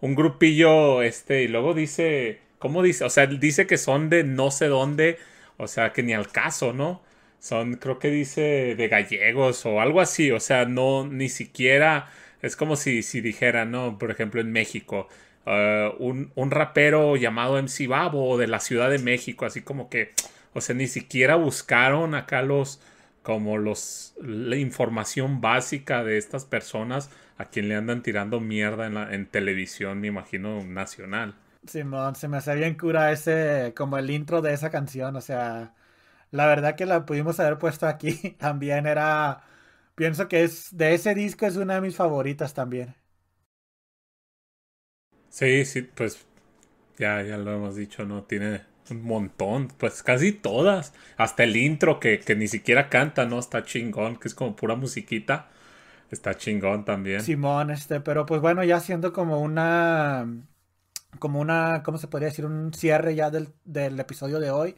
Un, grupillo, este, y luego dice, ¿cómo dice? O sea, dice que son de no sé dónde, o sea, que ni al caso, ¿no? Son, creo que dice de gallegos o algo así, o sea, no, ni siquiera, es como si, si dijera, ¿no? Por ejemplo, en México Uh, un, un, rapero llamado MC Babo de la Ciudad de México, así como que, o sea, ni siquiera buscaron acá los, como los, la información básica de estas personas a quien le andan tirando mierda en, la, en televisión, me imagino, nacional. Simón, se me hace bien cura ese, como el intro de esa canción, o sea, la verdad que la pudimos haber puesto aquí también era, pienso que es, de ese disco es una de mis favoritas también. Sí, sí, pues ya, ya lo hemos dicho, ¿no? Tiene un montón, pues casi todas. Hasta el intro que, que ni siquiera canta, ¿no? Está chingón, que es como pura musiquita. Está chingón también. Simón, este, pero pues bueno, ya siendo como una, como una, ¿cómo se podría decir? Un cierre ya del, del episodio de hoy.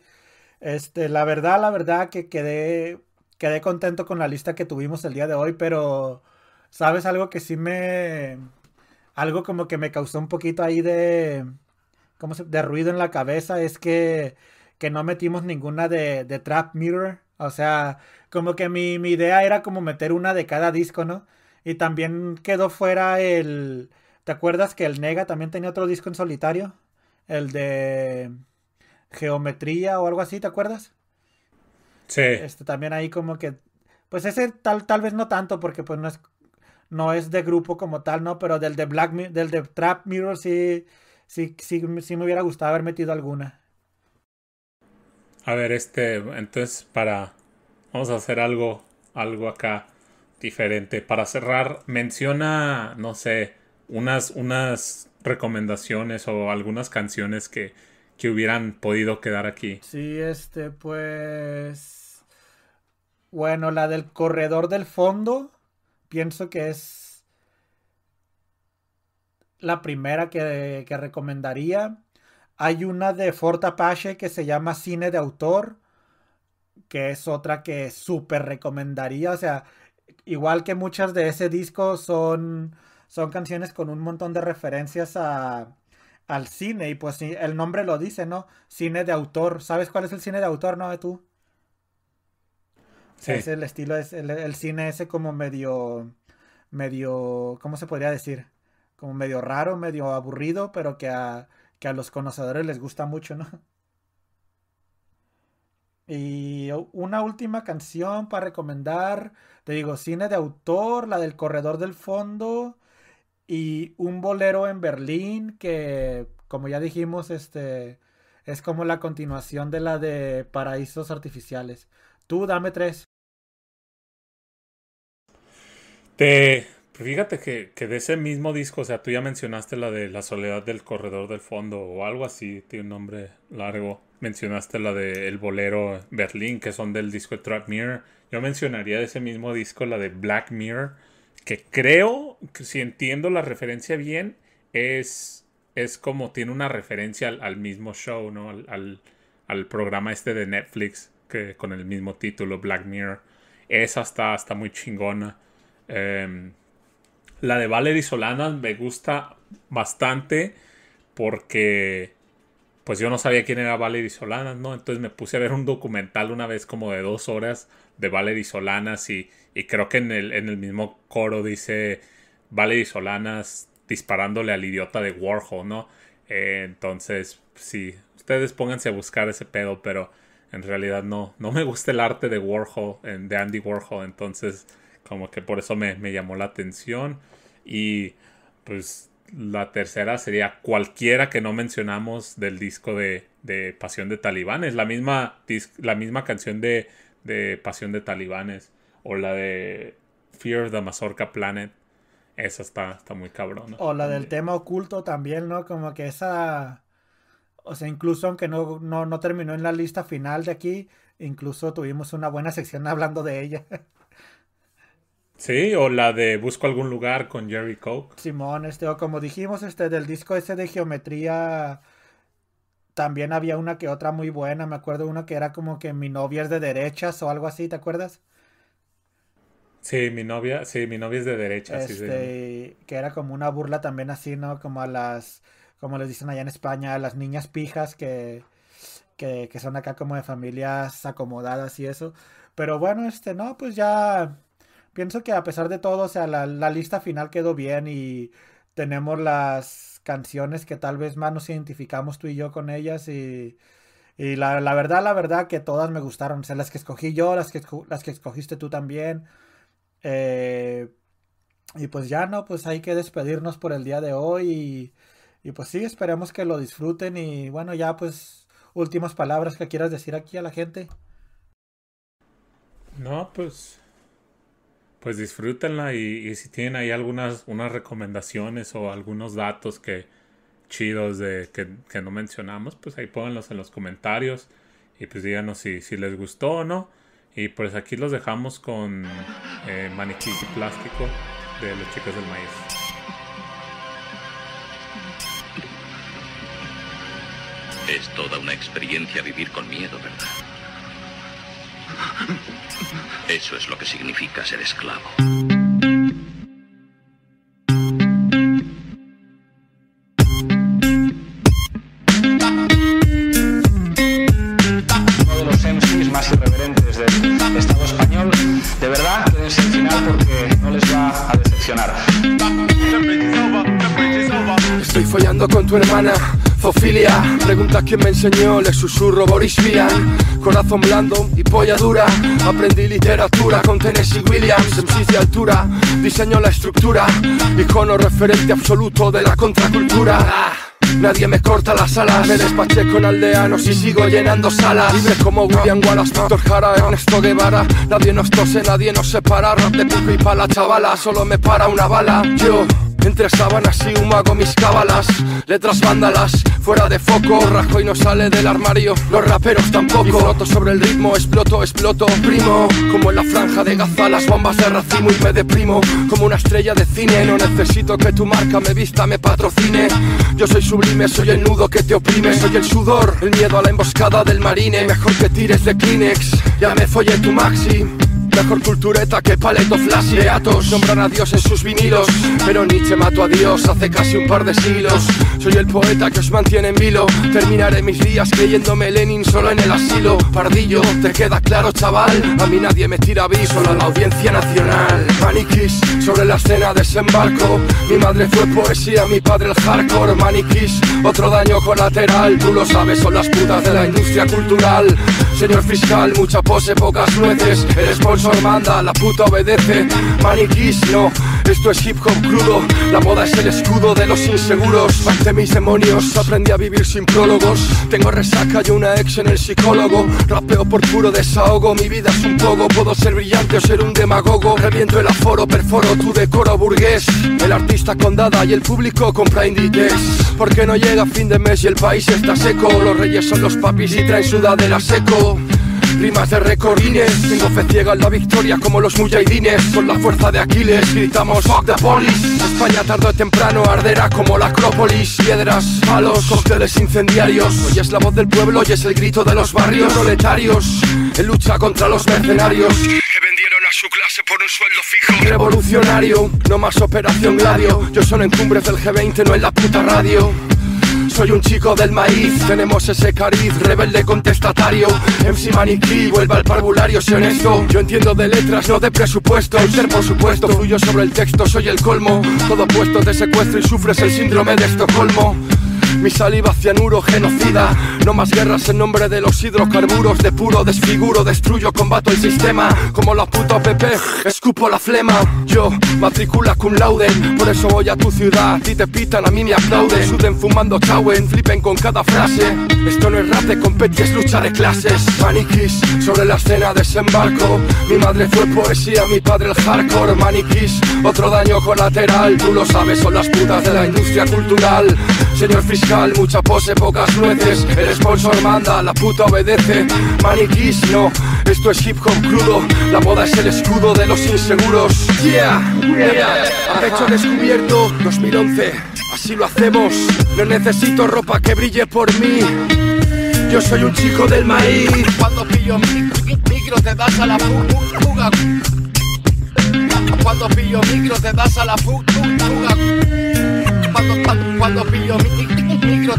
Este, la verdad, la verdad que quedé, quedé contento con la lista que tuvimos el día de hoy, pero, ¿sabes algo que sí me, algo como que me causó un poquito ahí de, ¿cómo se, de ruido en la cabeza es que, que no metimos ninguna de, de Trap Mirror. O sea, como que mi, mi idea era como meter una de cada disco, ¿no? Y también quedó fuera el... ¿Te acuerdas que el Nega también tenía otro disco en solitario? El de Geometría o algo así, ¿te acuerdas? Sí. Este también ahí como que... Pues ese tal, tal vez no tanto porque pues no es no es de grupo como tal, ¿no? Pero del de Black del de Trap Mirror sí, sí, sí, sí me hubiera gustado haber metido alguna. A ver, este, entonces para vamos a hacer algo, algo acá diferente. Para cerrar, menciona, no sé, unas, unas recomendaciones o algunas canciones que, que hubieran podido quedar aquí. Sí, este, pues... Bueno, la del corredor del fondo, pienso que es la primera que, que recomendaría. Hay una de Fort Apache que se llama Cine de Autor, que es otra que súper recomendaría. O sea, igual que muchas de ese disco son, son canciones con un montón de referencias a, al cine. Y pues el nombre lo dice, ¿no? Cine de autor. ¿Sabes cuál es el cine de autor, no? ¿Tú? Sí. Es el estilo, es el, cine ese como medio, medio, ¿cómo se podría decir? Como medio raro, medio aburrido, pero que a, que a los conocedores les gusta mucho, ¿no? Y una última canción para recomendar, te digo, cine de autor, la del Corredor del Fondo y un bolero en Berlín que, como ya dijimos, este es como la continuación de la de Paraísos Artificiales. Tú dame tres. Te, fíjate que, que, de ese mismo disco, o sea, tú ya mencionaste la de La Soledad del Corredor del Fondo o algo así, tiene un nombre largo. Mencionaste la de El Bolero Berlín, que son del disco Trap Mirror. Yo mencionaría de ese mismo disco la de Black Mirror, que creo, que si entiendo la referencia bien, es, es como tiene una referencia al, mismo show, ¿no? Al, al, programa este de Netflix, que con el mismo título, Black Mirror. Esa está, está muy chingona. Em, la de Valerie Solana me gusta bastante porque pues yo no sabía quién era Valerie Solanas, ¿no? Entonces me puse a ver un documental una vez como de dos horas de Valerie Solanas y, y creo que en el, en el mismo coro dice Valerie Solanas disparándole al idiota de Warhol, ¿no? Eh, entonces, sí, ustedes pónganse a buscar ese pedo, pero en realidad no, no me gusta el arte de Warhol, de Andy Warhol, entonces como que por eso me, me llamó la atención y pues la tercera sería cualquiera que no mencionamos del disco de, de Pasión de Talibanes. La misma, la misma canción de, de, Pasión de Talibanes. O la de Fear of the Mazorca Planet. Esa está, está muy cabrón. O la del tema oculto también, ¿no? Como que esa... O sea, incluso aunque no, no, no terminó en la lista final de aquí, incluso tuvimos una buena sección hablando de ella. Sí, o la de Busco algún lugar con Jerry Coke. Simón, este, o como dijimos, este, del disco ese de geometría, también había una que otra muy buena. Me acuerdo una que era como que mi novia es de derechas o algo así, ¿te acuerdas? Sí, mi novia, sí, mi novia es de derechas. Este, que era como una burla también así, ¿no? Como a las, como les dicen allá en España, a las niñas pijas que, que, que son acá como de familias acomodadas y eso. Pero bueno, este, no, pues ya pienso que a pesar de todo, o sea, la, lista final quedó bien y tenemos las canciones que tal vez más nos identificamos tú y yo con ellas y, la, verdad, la verdad que todas me gustaron, o sea, las que escogí yo, las que, las que escogiste tú también. Eh, y pues ya no, pues hay que despedirnos por el día de hoy y, pues sí, esperemos que lo disfruten y bueno, ya pues últimas palabras que quieras decir aquí a la gente. No, pues pues disfrútenla y, si tienen ahí algunas unas recomendaciones o algunos datos que chidos de que, no mencionamos, pues ahí pónganlos en los comentarios y pues díganos si, si les gustó o no. Y pues aquí los dejamos con eh, maniquí plástico de los chicos del maíz. Es toda una experiencia vivir con miedo, ¿verdad? Eso es lo que significa ser esclavo. Zofilia, pregunta quién me enseñó, le susurro Boris Vian. Corazón blando y polla dura. Aprendí literatura con Tennessee Williams. MCs de altura, diseño la estructura. Icono referente absoluto de la contracultura. Nadie me corta las alas. Me despaché con aldeanos y sigo llenando salas. Libre como William Wallace, Víctor Jara, Ernesto Guevara. Nadie nos tose, nadie nos separa. Rap de pico y pala, chavala Solo me para una bala. Yo entre sábanas y humo hago mis cábalas. Letras vándalas, fuera de foco. Rajo y no sale del armario Los raperos tampoco. Y sobre el ritmo, exploto, exploto Primo, como en la franja de Gaza Las bombas de racimo y me deprimo. Como una estrella de cine No necesito que tu marca me vista, me patrocine. Yo soy sublime, soy el nudo que te oprime. Soy el sudor, el miedo a la emboscada del marine. Mejor que tires de Kleenex Ya me follé tu maxi Mejor cultureta que paleto flash Beatos nombran a Dios en sus vinilos Pero Nietzsche mató a Dios hace casi un par de siglos. Soy el poeta que os mantiene en vilo. Terminaré mis días creyéndome Lenin solo en el asilo. Pardillo, te queda claro chaval. A mí nadie me tira aviso, solo a la audiencia nacional. Maniquís, sobre la escena desembarco. Mi madre fue poesía, mi padre el hardcore. Maniquís, otro daño colateral. Tú lo sabes, son las putas de la industria cultural. Señor fiscal, mucha pose, pocas nueces. El sponsor la puta obedece. Maniquís, no, esto es hip hop crudo. La moda es el escudo de los inseguros. Ante mis demonios, aprendí a vivir sin prólogos. Tengo resaca y una ex en el psicólogo. Rapeo por puro desahogo, mi vida es un poco Puedo ser brillante o ser un demagogo. Reviento el aforo, perforo tu decoro burgués. El artista con dada y el público compra indites Porque no llega fin de mes y el país está seco. Los reyes son los papis y traen sudadera seco Rimas de recordines. Tengo fe ciega en la victoria como los mujahidines. Con la fuerza de Aquiles gritamos Fuck the police España tarde o temprano arderá como la Acrópolis. Piedras, palos, cócteles incendiarios. Hoy es la voz del pueblo y es el grito de los barrios. Proletarios En lucha contra los mercenarios. Que vendieron a su clase por un sueldo fijo. Revolucionario, no más operación gladio. Yo solo en cumbres del G20, no en la puta radio soy un chico del maíz, tenemos ese cariz rebelde contestatario. MC Maniquí, vuelva al parvulario, sé honesto Yo entiendo de letras, no de presupuesto. Ser por supuesto, fluyo sobre el texto, soy el colmo. Todo puesto de secuestro y sufres el síndrome de Estocolmo. Mi saliva cianuro genocida No más guerras en nombre de los hidrocarburos. De puro desfiguro, destruyo, combato el sistema. Como la puta PP, escupo la flema. Yo, matricula cum laude Por eso voy a tu ciudad, a te pitan, a mí me aplauden. Suden fumando chauen, flipen con cada frase. Esto no es rap de competi, es lucha de clases. Maniquís, sobre la escena desembarco. Mi madre fue poesía, mi padre el hardcore. Maniquís, otro daño colateral. Tú lo sabes, son las putas de la industria cultural. Señor fiscal, mucha pose, pocas nueces. El sponsor manda, la puta obedece. Maniquís, no, esto es hip hop crudo. La moda es el escudo de los inseguros. Yeah, yeah, a pecho descubierto 2011, Así lo hacemos. No necesito ropa que brille por mí. Yo soy un chico del maíz. Cuando pillo micro te das a la fuga. Cuando pillo micro te das a la fuga. Cuando, cuando, cuando pillo micro.